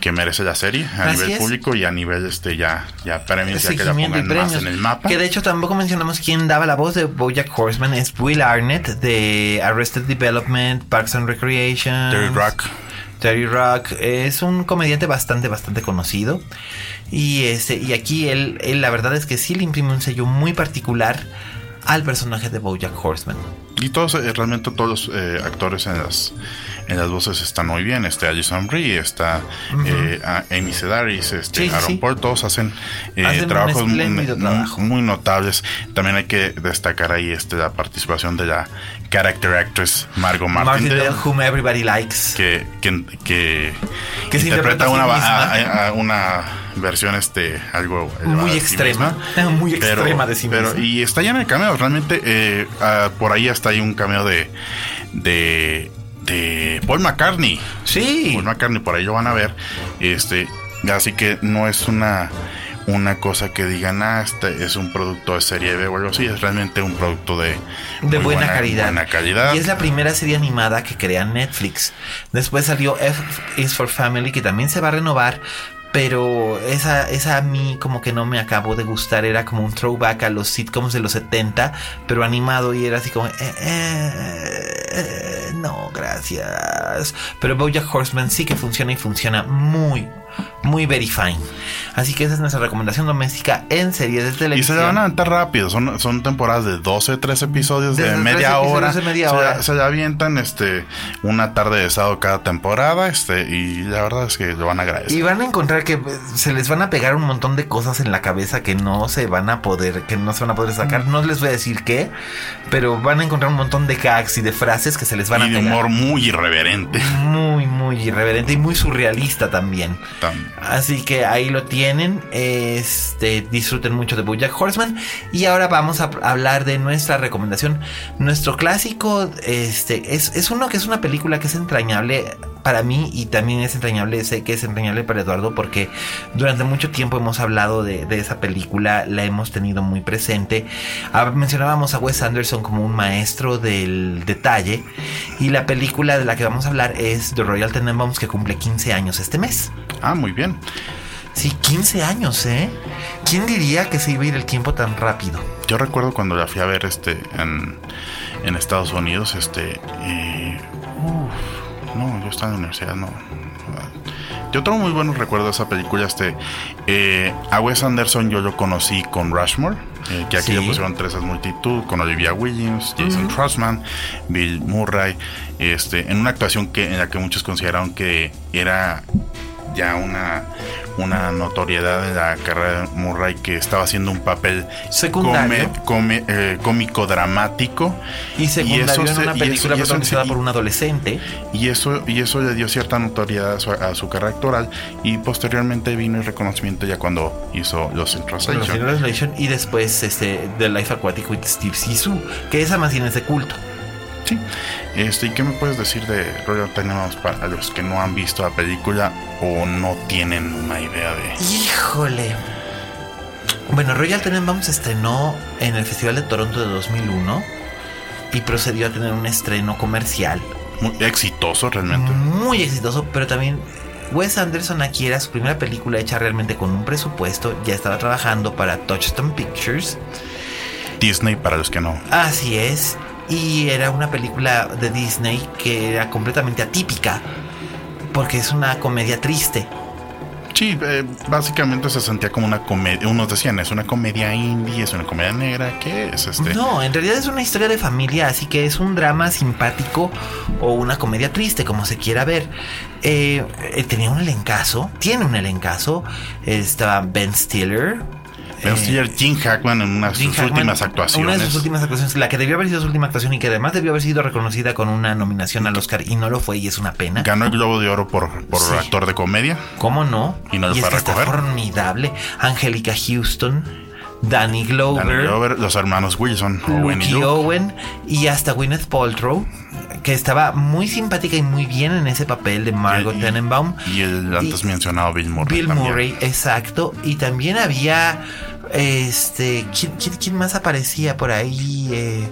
que merece la serie a nivel público y a nivel este ya ya premios ya que la pongan más en el mapa. Que de hecho tampoco mencionamos quién daba la voz de BoJack Horseman es Will Arnett de Arrested Development, Parks and Recreation, Terry Rock. Terry Rock es un comediante bastante, bastante conocido. Y, este, y aquí él, él, la verdad es que sí le imprime un sello muy particular al personaje de Bojack Horseman. Y todos, eh, realmente todos los eh, actores en las, en las voces están muy bien. Este Alison Brie, está eh, Amy Sedaris, este, Aaron Paul, todos hacen, trabajos muy, muy, notables. También hay que destacar ahí este, la participación de la character actress Margot Martindale, whom everybody likes. Que, que, que, interpreta una, una versión este algo muy extrema, muy extrema de sí pero, y está llena de cameos, realmente ah, por ahí hasta hay un cameo de, de, de Paul McCartney. Sí. Paul McCartney, por ahí lo van a ver. Este, así que no es una una cosa que digan, ah, este es un producto de serie B o algo así, es realmente un producto de, de buena, calidad. buena, calidad. Y es la primera serie animada que crea Netflix. Después salió F is for Family, que también se va a renovar, pero esa, esa a mí como que no me acabó de gustar, era como un throwback a los sitcoms de los 70, pero animado y era así como, eh, eh, eh, no, gracias. Pero Bojack Horseman sí que funciona y funciona muy, muy very fine. Así que esa es nuestra recomendación doméstica en series de televisión. Y se van a aventar rápido, son, son temporadas de 12, 13 episodios de, media hora. De media hora. Se, avientan este una tarde de sábado cada temporada, este, y la verdad es que lo van a agradecer. Y van a encontrar que se les van a pegar un montón de cosas en la cabeza que no se van a poder, que no se van a poder sacar. No les voy a decir qué, pero van a encontrar un montón de gags y de frases que se les van a pegar. Y de humor muy irreverente. Muy, muy irreverente y muy surrealista también. Así que ahí lo tienen. Este, disfruten mucho de Bojack Horseman. Y ahora vamos a hablar de nuestra recomendación. Nuestro clásico, este, es, es uno que es una película que es entrañable para mí y también es entrañable, sé que es entrañable para Eduardo porque durante mucho tiempo hemos hablado de, esa película, la hemos tenido muy presente. Ah, mencionábamos a Wes Anderson como un maestro del detalle y la película de la que vamos a hablar es The Royal Tenenbaums que cumple 15 años este mes. Ah, muy bien. Sí, 15 años, ¿eh? ¿Quién diría que se iba a ir el tiempo tan rápido? Yo recuerdo cuando la fui a ver este en, en Estados Unidos, este... Y, no, yo estaba en la universidad, no. Yo tengo muy buenos recuerdos de esa película. Este, eh, a Wes Anderson yo lo conocí con Rushmore, eh, que aquí le pusieron tres multitud, con Olivia Williams, Jason Trustman, Bill Murray, este, en una actuación que, en la que muchos consideraron que era ya una, una notoriedad en la carrera de Murray que estaba haciendo un papel secundario. eh, cómico dramático. Y secundario en una película protagonizada por un adolescente. y eso y eso le dio cierta notoriedad a su, carrera actoral y posteriormente vino el reconocimiento ya cuando hizo Los in Translation y después este The Life Aquatic with Steve Sisu que esa más bien es de culto Sí. Este, ¿Y qué me puedes decir de Royal Tenenbaums para los que no han visto la película o no tienen una idea de... Híjole. Bueno, Royal Tenenbaums estrenó en el Festival de Toronto de 2001 y procedió a tener un estreno comercial. Muy exitoso realmente. Muy exitoso, pero también Wes Anderson aquí era su primera película hecha realmente con un presupuesto, ya estaba trabajando para Touchstone Pictures. Disney para los que no. Así es. Y era una película de Disney que era completamente atípica, porque es una comedia triste. Sí, eh, básicamente se sentía como una comedia. Unos decían, es una comedia indie, es una comedia negra, ¿qué es este? No, en realidad es una historia de familia, así que es un drama simpático o una comedia triste, como se quiera ver. Eh, eh, tenía un elencazo, tiene un elencazo. Estaba Ben Stiller, Ben Jim Hackman en una de sus últimas actuaciones. Una de sus últimas actuaciones, la que debió haber sido su última actuación y que además debió haber sido reconocida con una nominación al Oscar y no lo fue y es una pena. Ganó el Globo de Oro por, por actor de comedia. ¿Cómo no? Y no lo fue a recoger. Está formidable. Angélica Houston. Danny Glover, Danny Glover, los hermanos Wilson, Owen y Owen, y hasta Gwyneth Paltrow, que estaba muy simpática y muy bien en ese papel de Margot Tenenbaum. Y el antes mencionado Bill Murray. Bill Murray, exacto. Y también había este, ¿quién, más aparecía por ahí? Eh,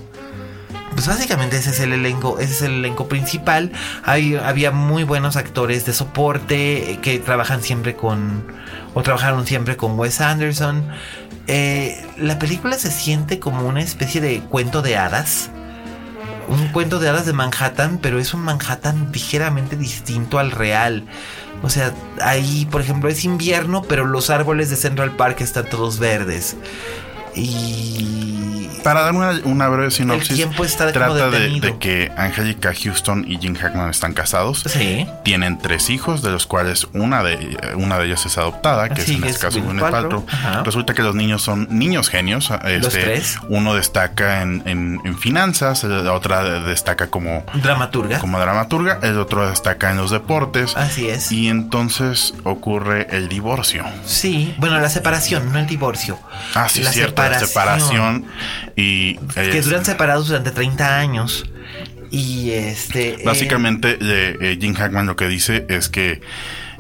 pues básicamente ese es el elenco, ese es el elenco principal. Hay, había muy buenos actores de soporte que trabajan siempre con, o trabajaron siempre con Wes Anderson. Eh, la película se siente como una especie de cuento de hadas un cuento de hadas de Manhattan, pero es un Manhattan ligeramente distinto al real. O sea, ahí, por ejemplo, es invierno, pero los árboles de Central Park están todos verdes. Y para dar una, una breve sinopsis, El tiempo está trata de, que Angelica Houston y Jim Hackman están casados. Sí. Tienen tres hijos, de los cuales una de, una de ellas es adoptada, que es en este es caso Gwyneth Paltrow. Resulta que los niños son niños genios. Este, tres. Uno destaca en, en- en finanzas, la otra destaca como, Dramaturga. como dramaturga, el otro destaca en los deportes. Así es. Y entonces ocurre el divorcio. Sí, bueno, la separación, no el divorcio. Ah, sí, La cierto, la separación. Y Que es- duran separados durante 30 años. Y este. eh, Básicamente, eh, eh, Jim Hackman lo que dice es que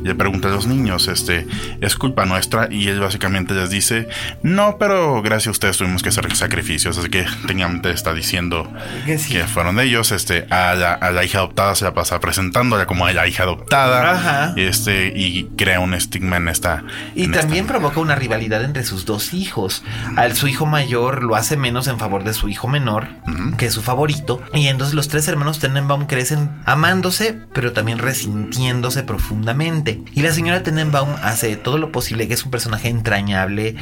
le pregunta a los niños, este, es culpa nuestra, y él básicamente les dice, no, pero gracias a ustedes tuvimos que hacer sacrificios, así que técnicamente está diciendo Que sí. que fueron ellos, este, a la, a la hija adoptada se la pasa presentándola como a la hija adoptada, Ajá. este, y crea un estigma en esta. Y en también esta- provoca una rivalidad entre sus dos hijos. Al su hijo mayor lo hace menos en favor de su hijo menor, que es su favorito. Y entonces los tres hermanos Tenenbaum crecen amándose, pero también resintiéndose profundamente. Y la señora Tenenbaum hace todo lo posible, que es un personaje entrañable,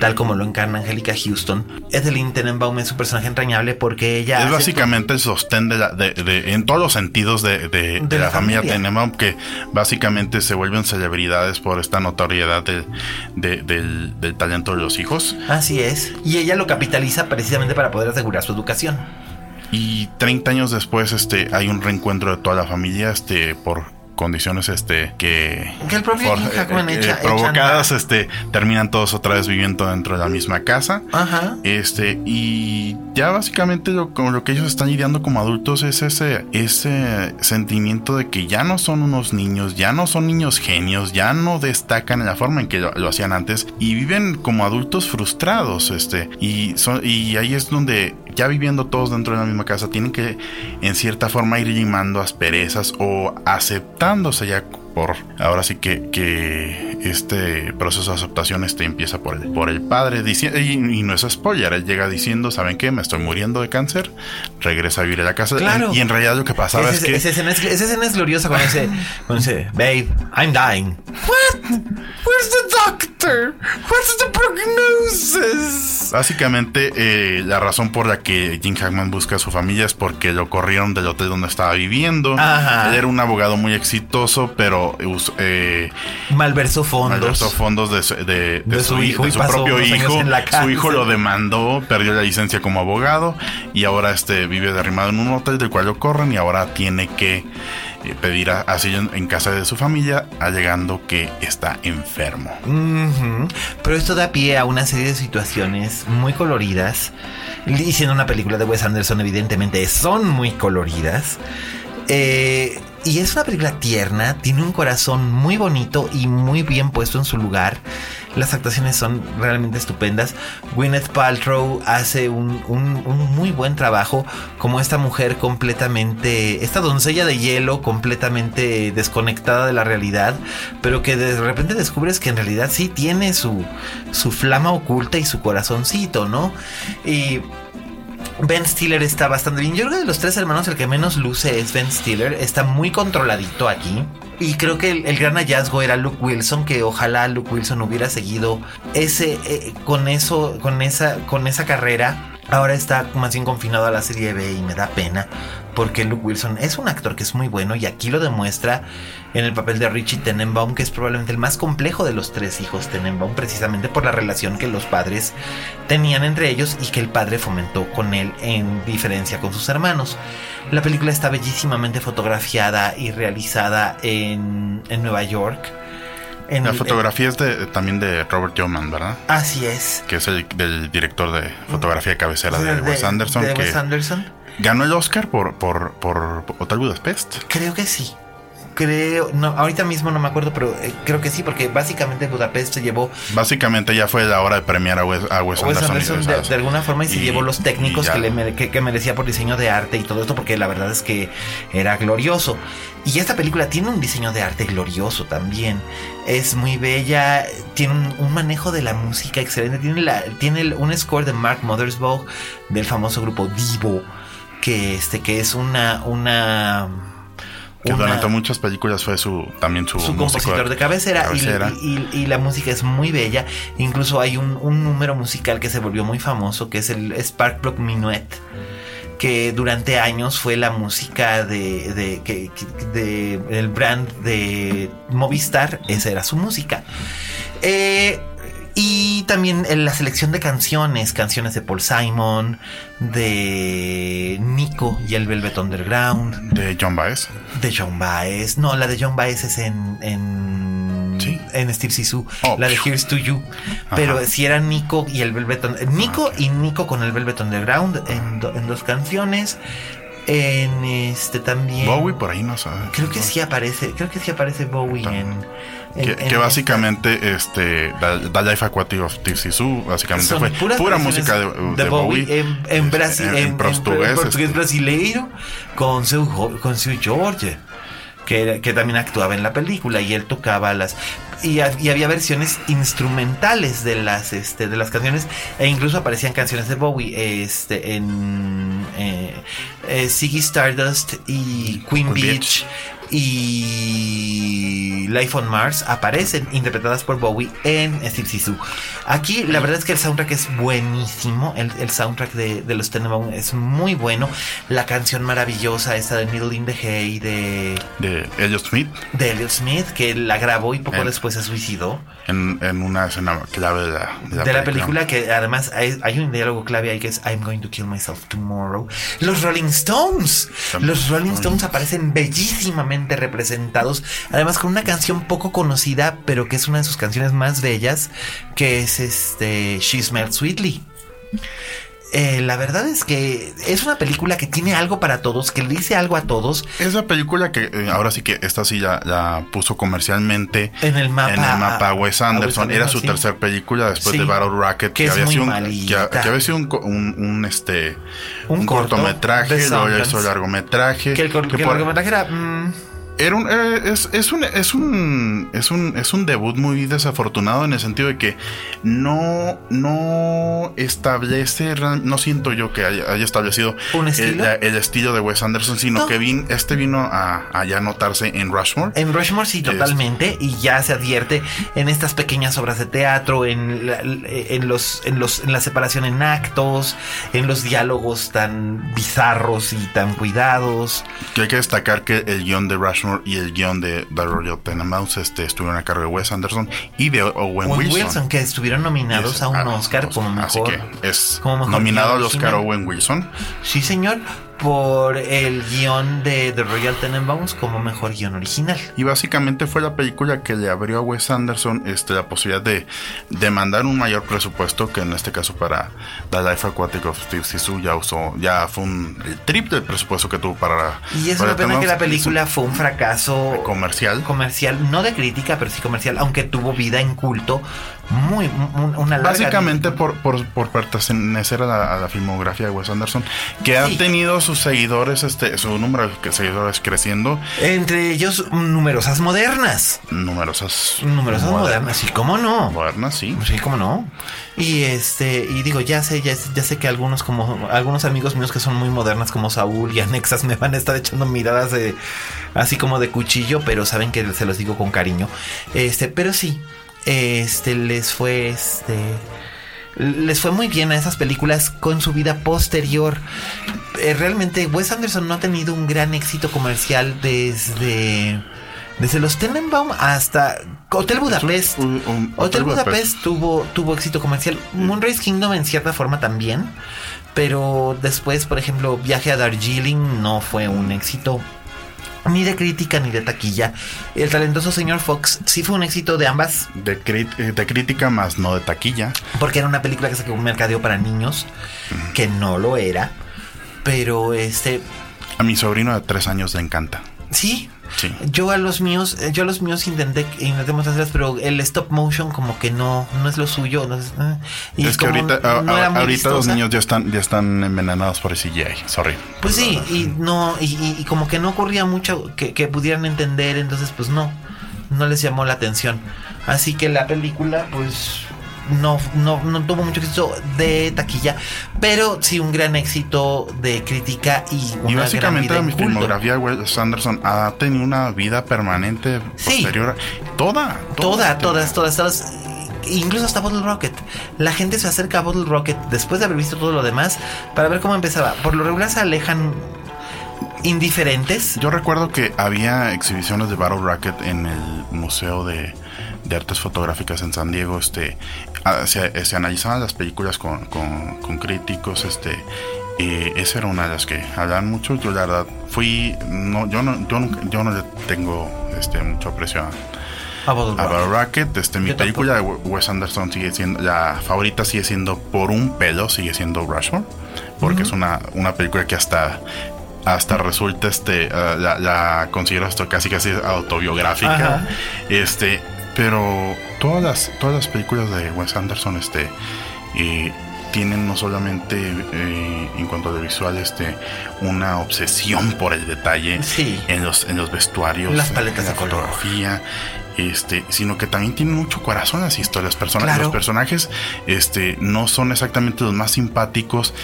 tal como lo encarna Angélica Houston. Evelyn Tenenbaum es un personaje entrañable porque ella... Es básicamente el sostén de la, de, de- en todos los sentidos de, la la, familia familia. Tenenbaum, que básicamente se vuelven celebridades por esta notoriedad del, de- del, del talento de los hijos. Así es. Y ella lo capitaliza precisamente para poder asegurar su educación. Y 30 años después este, hay un reencuentro de toda la familia este, por condiciones este que, Que el propio Jim Hackman eh, echa- provocadas echa este terminan todos otra vez viviendo dentro de la misma casa Ajá. Este, y ya básicamente lo, con lo que ellos están lidiando como adultos es ese, ese sentimiento de que ya no son unos niños, ya no son niños genios, ya no destacan en la forma en que lo, lo hacían antes y viven como adultos frustrados, este, y, son, y ahí es donde ya viviendo todos dentro de la misma casa tienen que en cierta forma ir limando asperezas o aceptándose ya por ahora sí que, que este proceso de aceptación este empieza por el, por el padre diciendo y, y no es spoiler él llega diciendo saben qué me estoy muriendo de cáncer regresa a vivir a la casa Claro. y en realidad lo que pasaba Esa, es que esa escena es, esa escena es gloriosa cuando dice, cuando dice, babe, I'm dying. What? Where's the doctor? What's the prognosis? Básicamente, eh, la razón por la que Jim Hackman busca a su familia es porque lo corrieron del hotel donde estaba viviendo. Ajá. Él era un abogado muy exitoso, pero eh, Malversó fondos. malversó fondos de, su- de- de De su, su hijo de y su propio hijo. en la Su hijo lo demandó, perdió la licencia como abogado y ahora este vive derrimado en un hotel del cual lo corren y ahora tiene que eh, pedir a- asilo en, casa de su familia, alegando que está enfermo. Pero esto da pie a una serie de situaciones muy coloridas. Y siendo una película de Wes Anderson, evidentemente son muy coloridas. Eh, y es una película tierna, tiene un corazón muy bonito y muy bien puesto en su lugar. Las actuaciones son realmente estupendas. Gwyneth Paltrow hace un, un- un muy buen trabajo como esta mujer completamente, esta doncella de hielo completamente desconectada de la realidad, pero que de repente descubres que en realidad sí tiene su, su flama oculta y su corazoncito, ¿no? Y Ben Stiller está bastante bien. Yo creo que de los tres hermanos el que menos luce es Ben Stiller. Está muy controladito aquí. Y creo que el, gran hallazgo era Luke Wilson, que ojalá Luke Wilson hubiera seguido ese eh, con eso, con esa, con esa carrera. Ahora está más bien confinado a la serie B y me da pena porque Luke Wilson es un actor que es muy bueno y aquí lo demuestra en el papel de Richie Tenenbaum, que es probablemente el más complejo de los tres hijos Tenenbaum, precisamente por la relación que los padres tenían entre ellos y que el padre fomentó con él en diferencia con sus hermanos. La película está bellísimamente fotografiada y realizada en, en Nueva York. En La el- fotografía es de, también de Robert Yeoman, ¿verdad? así es. que es el del director de fotografía de cabecera de, De- Wes Anderson, de que Wes Anderson. ganó el Oscar por, por, por Hotel Budapest. Creo que sí. Creo, no, ahorita mismo no me acuerdo, pero eh, creo que sí, porque básicamente Budapest se llevó Básicamente ya fue la hora de premiar a Wes, a Wes Wes Anderson. de, alguna forma y se Y- llevó los técnicos que, le que, que merecía por diseño de arte y todo esto, porque la verdad es que era glorioso. Y esta película tiene un diseño de arte glorioso también. Es muy bella, tiene un, un manejo de la música excelente, tiene, la, tiene un score de Mark Mothersbaugh del famoso grupo Divo. que este que es una una que una- durante muchas películas fue su también su, compositor de cabecera, y- cabecera. Y, y- y la música es muy bella. Incluso hay un, un número musical que se volvió muy famoso, que es el Sparkplug Minuet, que durante años fue la música de, de, que- que- de- el brand de Movistar, esa era su música. Eh, y también en la selección de canciones, canciones de Paul Simon, de Nico y el Velvet Underground, de John Baez. de John Baez. No, la de John Baez es en. en Sí. En Steve Sisu. Oh. La de Here's to You. Pero si era Nico y el Velvet Nico y Nico con el Velvet Underground en, do- en dos canciones. En este también. Bowie por ahí no sabe. Creo que sí aparece. Creo que sí aparece Bowie en. en- Que, en que esta. básicamente este The, Life Aquatic of Steve Zissou básicamente Son fue pura música de, de Bowie, en, en, en, en- en en portugués, este, brasileiro con su, con su George que, también actuaba en la película y él tocaba las y, ha- y había versiones instrumentales de las este de las canciones e incluso aparecían canciones de Bowie este en eh, eh, Ziggy Stardust y Queen Queen Beach y Life on Mars aparecen interpretadas por Bowie en Steve Zissou. Aquí la verdad es que el soundtrack es buenísimo, el, el soundtrack de, de los Tenenbaum es muy bueno, la canción maravillosa esa de Middle in the Hay de, de Elliot Smith de Elliot Smith que la grabó y poco después se suicidó. en, en una escena clave de la, de la película que además hay, hay un diálogo clave ahí que es I'm going to kill myself tomorrow. Los Rolling Stones. Los Rolling Stones aparecen bellísimamente representados. Además con una canción poco conocida, pero que es una de sus canciones más bellas, que es este She Smells Sweetly. Eh, la verdad es que es una película que tiene algo para todos, que le dice algo a todos. esa película que eh, ahora sí que esta sí ya la puso comercialmente En el mapa- en el mapa a- Wes a Anderson Wes era su sí. tercer película después Sí. de Battle Racket Que es había sido un, que, que había sido un, un, un, este Un un, corto cortometraje luego ya hizo largometraje Que el, cor- que que el por- largometraje era... mm, Era un, eh, es, es un es un es un es un debut muy desafortunado en el sentido de que no no establece no siento yo que haya, haya establecido ¿Un el, estilo? la- el estilo de Wes Anderson sino No. que vin- este vino a, a ya notarse en Rushmore En Rushmore sí, totalmente, y ya se advierte en estas pequeñas obras de teatro, en, la, en los, en los, en la separación en actos, en los diálogos tan bizarros y tan cuidados. que hay que destacar que el guion de Rushmore y el guion de The Royal Tenenbaums este, estuvieron a cargo de Wes Anderson y de Owen Owen Wilson, Wilson, que estuvieron nominados Es- a un Oscar como así mejor. que es como nominado al Oscar. Owen Wilson Sí, señor, por el guion de The Royal Tenenbaums como mejor guion original. Y básicamente fue la película que le abrió a Wes Anderson este, la posibilidad de demandar un mayor presupuesto, que en este caso para The Life Aquatic of Steve Zissou ya usó, ya fue un, el triple del presupuesto que tuvo para... Y es para una pena que la película fue un fracaso comercial. comercial, no de crítica, pero sí comercial, aunque tuvo vida en culto, muy, un- una larga Básicamente por, por, por pertenecer a la, a la filmografía de Wes Anderson, que Sí. ha tenido sus seguidores, este, su número de seguidores creciendo, Entre ellos, numerosas modernas. numerosas... Numerosas modernas, sí, cómo no. Modernas, sí. Sí, cómo no. Y este, y digo, ya sé, ya, ya sé que algunos como algunos amigos míos que son muy modernas como Saúl y Anexas me van a estar echando miradas de así como de cuchillo, pero saben que se los digo con cariño. Este, pero sí, este les fue este les fue muy bien a esas películas con su vida posterior. Eh, realmente Wes Anderson no ha tenido un gran éxito comercial desde desde los Tenenbaum hasta Hotel Budapest. Un- un- Hotel Budapest tuvo, tuvo éxito comercial. Moonrise Kingdom en cierta forma también. Pero después, por ejemplo, Viaje a Darjeeling no fue un éxito ni de crítica ni de taquilla. El talentoso señor Fox sí fue un éxito de ambas, De, eh, de crítica más no de taquilla. porque era una película que sacó un mercadeo para niños, que no lo era. Pero este, A mi sobrino de tres años le encanta. sí. Sí. Yo a los míos, eh, yo a los míos intenté, intenté mostrarles, pero el stop motion como que no, no es lo suyo. entonces, eh, y es que ahorita, a- no a- ahorita los niños ya están, ya están envenenados por el CGI. Sorry. Pues sí, y no, y, y- y como que no ocurría mucho que, que pudieran entender, entonces pues no, no les llamó la atención. Así que la película, pues, no, no, no tuvo mucho éxito de taquilla, pero sí un gran éxito de crítica y una Y básicamente gran mi vida en culto. filmografía, Wes Anderson ha tenido una vida permanente Sí. posterior. Toda, Toda, todas, todas, todas. Incluso hasta Bottle Rocket. La gente se acerca a Bottle Rocket después de haber visto todo lo demás para ver cómo empezaba. Por lo regular se alejan indiferentes. Yo recuerdo que había exhibiciones de Battle Rocket en el Museo de, de Artes Fotográficas en San Diego. Este, ah, se, se analizaban las películas con, con- con críticos. Este, y esa era una de las que hablaban mucho. Yo la verdad fui, no, yo no, yo nunca- yo no le tengo este mucho aprecio a, A. Battle Rocket. Este, mi película de Wes Anderson sigue siendo, la favorita sigue siendo por un pelo, sigue siendo Rushmore, porque es una, una película que hasta hasta resulta este ah, la, la considero esto casi casi autobiográfica Ajá. este pero todas las todas las películas de Wes Anderson este eh, tienen no solamente eh, en cuanto a lo visual este una obsesión por el detalle Sí. en los en los vestuarios Las paletas en la de color. fotografía este, sino que también tienen mucho corazón las historias. Persona- Claro. Los personajes este, no son exactamente los más simpáticos,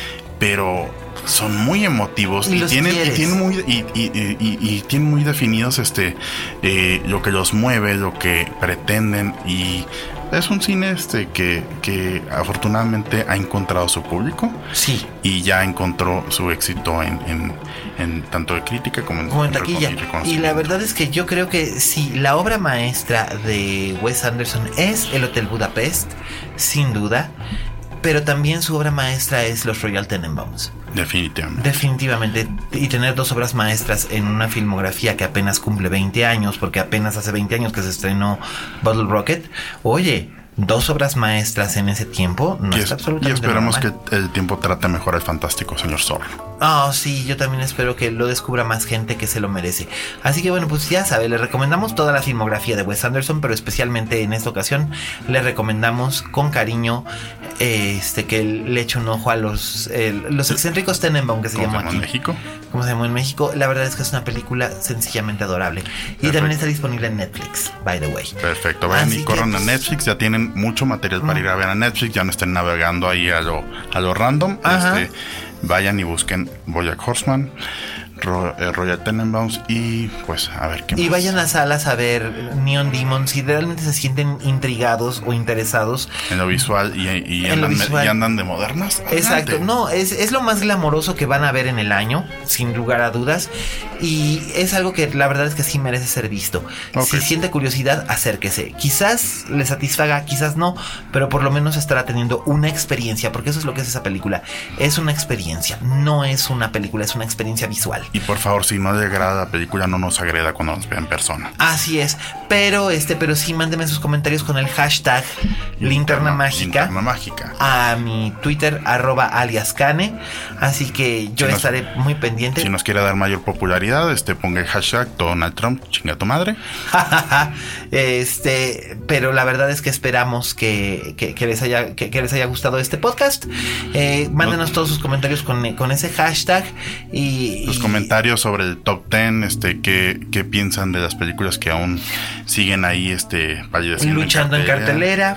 pero son muy emotivos Y y, tienen, y tienen muy y, y- y- y- y tienen muy definidos este eh, lo que los mueve, lo que pretenden y es un cine este que, que afortunadamente ha encontrado su público Sí. y ya encontró su éxito en, en- en tanto de crítica como en, como en taquilla. Y la verdad es que yo creo que si la obra maestra de Wes Anderson es El Hotel Budapest, sin duda, pero también su obra maestra es Los Royal Tenenbaums. definitivamente. Definitivamente. Y tener dos obras maestras en una filmografía que apenas cumple 20 años, porque apenas hace 20 años que se estrenó Bottle Rocket. Oye, dos obras maestras en ese tiempo no Y, está es- y absolutamente esperamos que el tiempo trate mejor al fantástico señor Zorro. Ah, sí, yo también espero que lo descubra más gente que se lo merece. Así que bueno, pues ya sabe, le recomendamos toda la filmografía de Wes Anderson, pero especialmente en esta ocasión le recomendamos con cariño eh, este que le eche un ojo a los los excéntricos Tenenbaum que se llama aquí. en México. Como se llama en México, la verdad es que es una película sencillamente adorable. Y también está disponible en Netflix, by the way. Perfecto, vayan Así y corran a pues, Netflix, ya tienen mucho material para ir a ver a Netflix, ya no estén navegando ahí a lo, a lo random. Este, vayan y busquen Bojack Horseman, Royal Tenenbaums y pues a ver qué Y más. vayan a salas a ver Neon Demon si realmente se sienten intrigados o interesados en lo visual y, y En lo andan, visual. y andan de modernas. Exacto, no, es, es lo más glamoroso que van a ver en el año, sin lugar a dudas. Y es algo que la verdad es que sí merece ser visto. Si siente curiosidad, acérquese. Quizás le satisfaga, quizás no, pero por lo menos estará teniendo una experiencia, porque eso es lo que es esa película. Es una experiencia, no es una película, es una experiencia visual. Y por favor, si no le agrada la película, no nos agreda cuando nos vea en persona. Así es, pero este, pero sí mándeme sus comentarios con el hashtag linterna mágica. Linterna mágica. a mi Twitter, arroba aliascane. Así que yo Si nos- estaré muy pendiente. Si nos quiere dar mayor popularidad, este ponga el hashtag Donald Trump, chinga tu madre. este, pero la verdad es que esperamos que, que- que les, haya, que, que les haya gustado este podcast. Eh, mándenos todos sus comentarios con, con ese hashtag y, Los y- comentarios sobre el top 10, este, qué, qué piensan de las películas que aún siguen ahí, este, luchando en cartelera.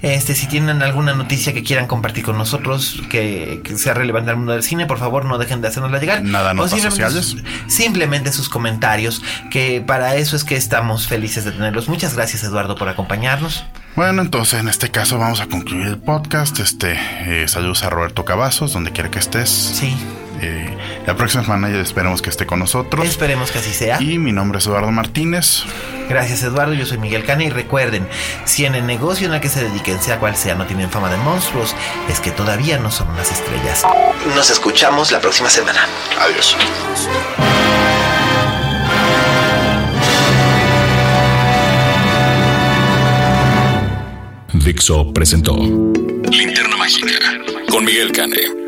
Este, si tienen alguna noticia que quieran compartir con nosotros que, que sea relevante al mundo del cine, por favor no dejen de hacernosla llegar. Nada, O notas simplemente sociales. sus- simplemente sus comentarios, que para eso es que estamos felices de tenerlos. Muchas gracias Eduardo por acompañarnos. Bueno, entonces en este caso vamos a concluir el podcast. Este, eh, saludos a Roberto Cavazos, donde quiera que estés. Sí, Eh, la próxima semana ya esperemos que esté con nosotros. esperemos que así sea. Y mi nombre es Eduardo Martínez. Gracias Eduardo, yo soy Miguel Cana y recuerden, si en el negocio en el que se dediquen, sea cual sea, no tienen fama de monstruos, es que todavía no son unas estrellas. Nos escuchamos la próxima semana. Adiós. Dixo presentó Linterna Mágica con Miguel Cane.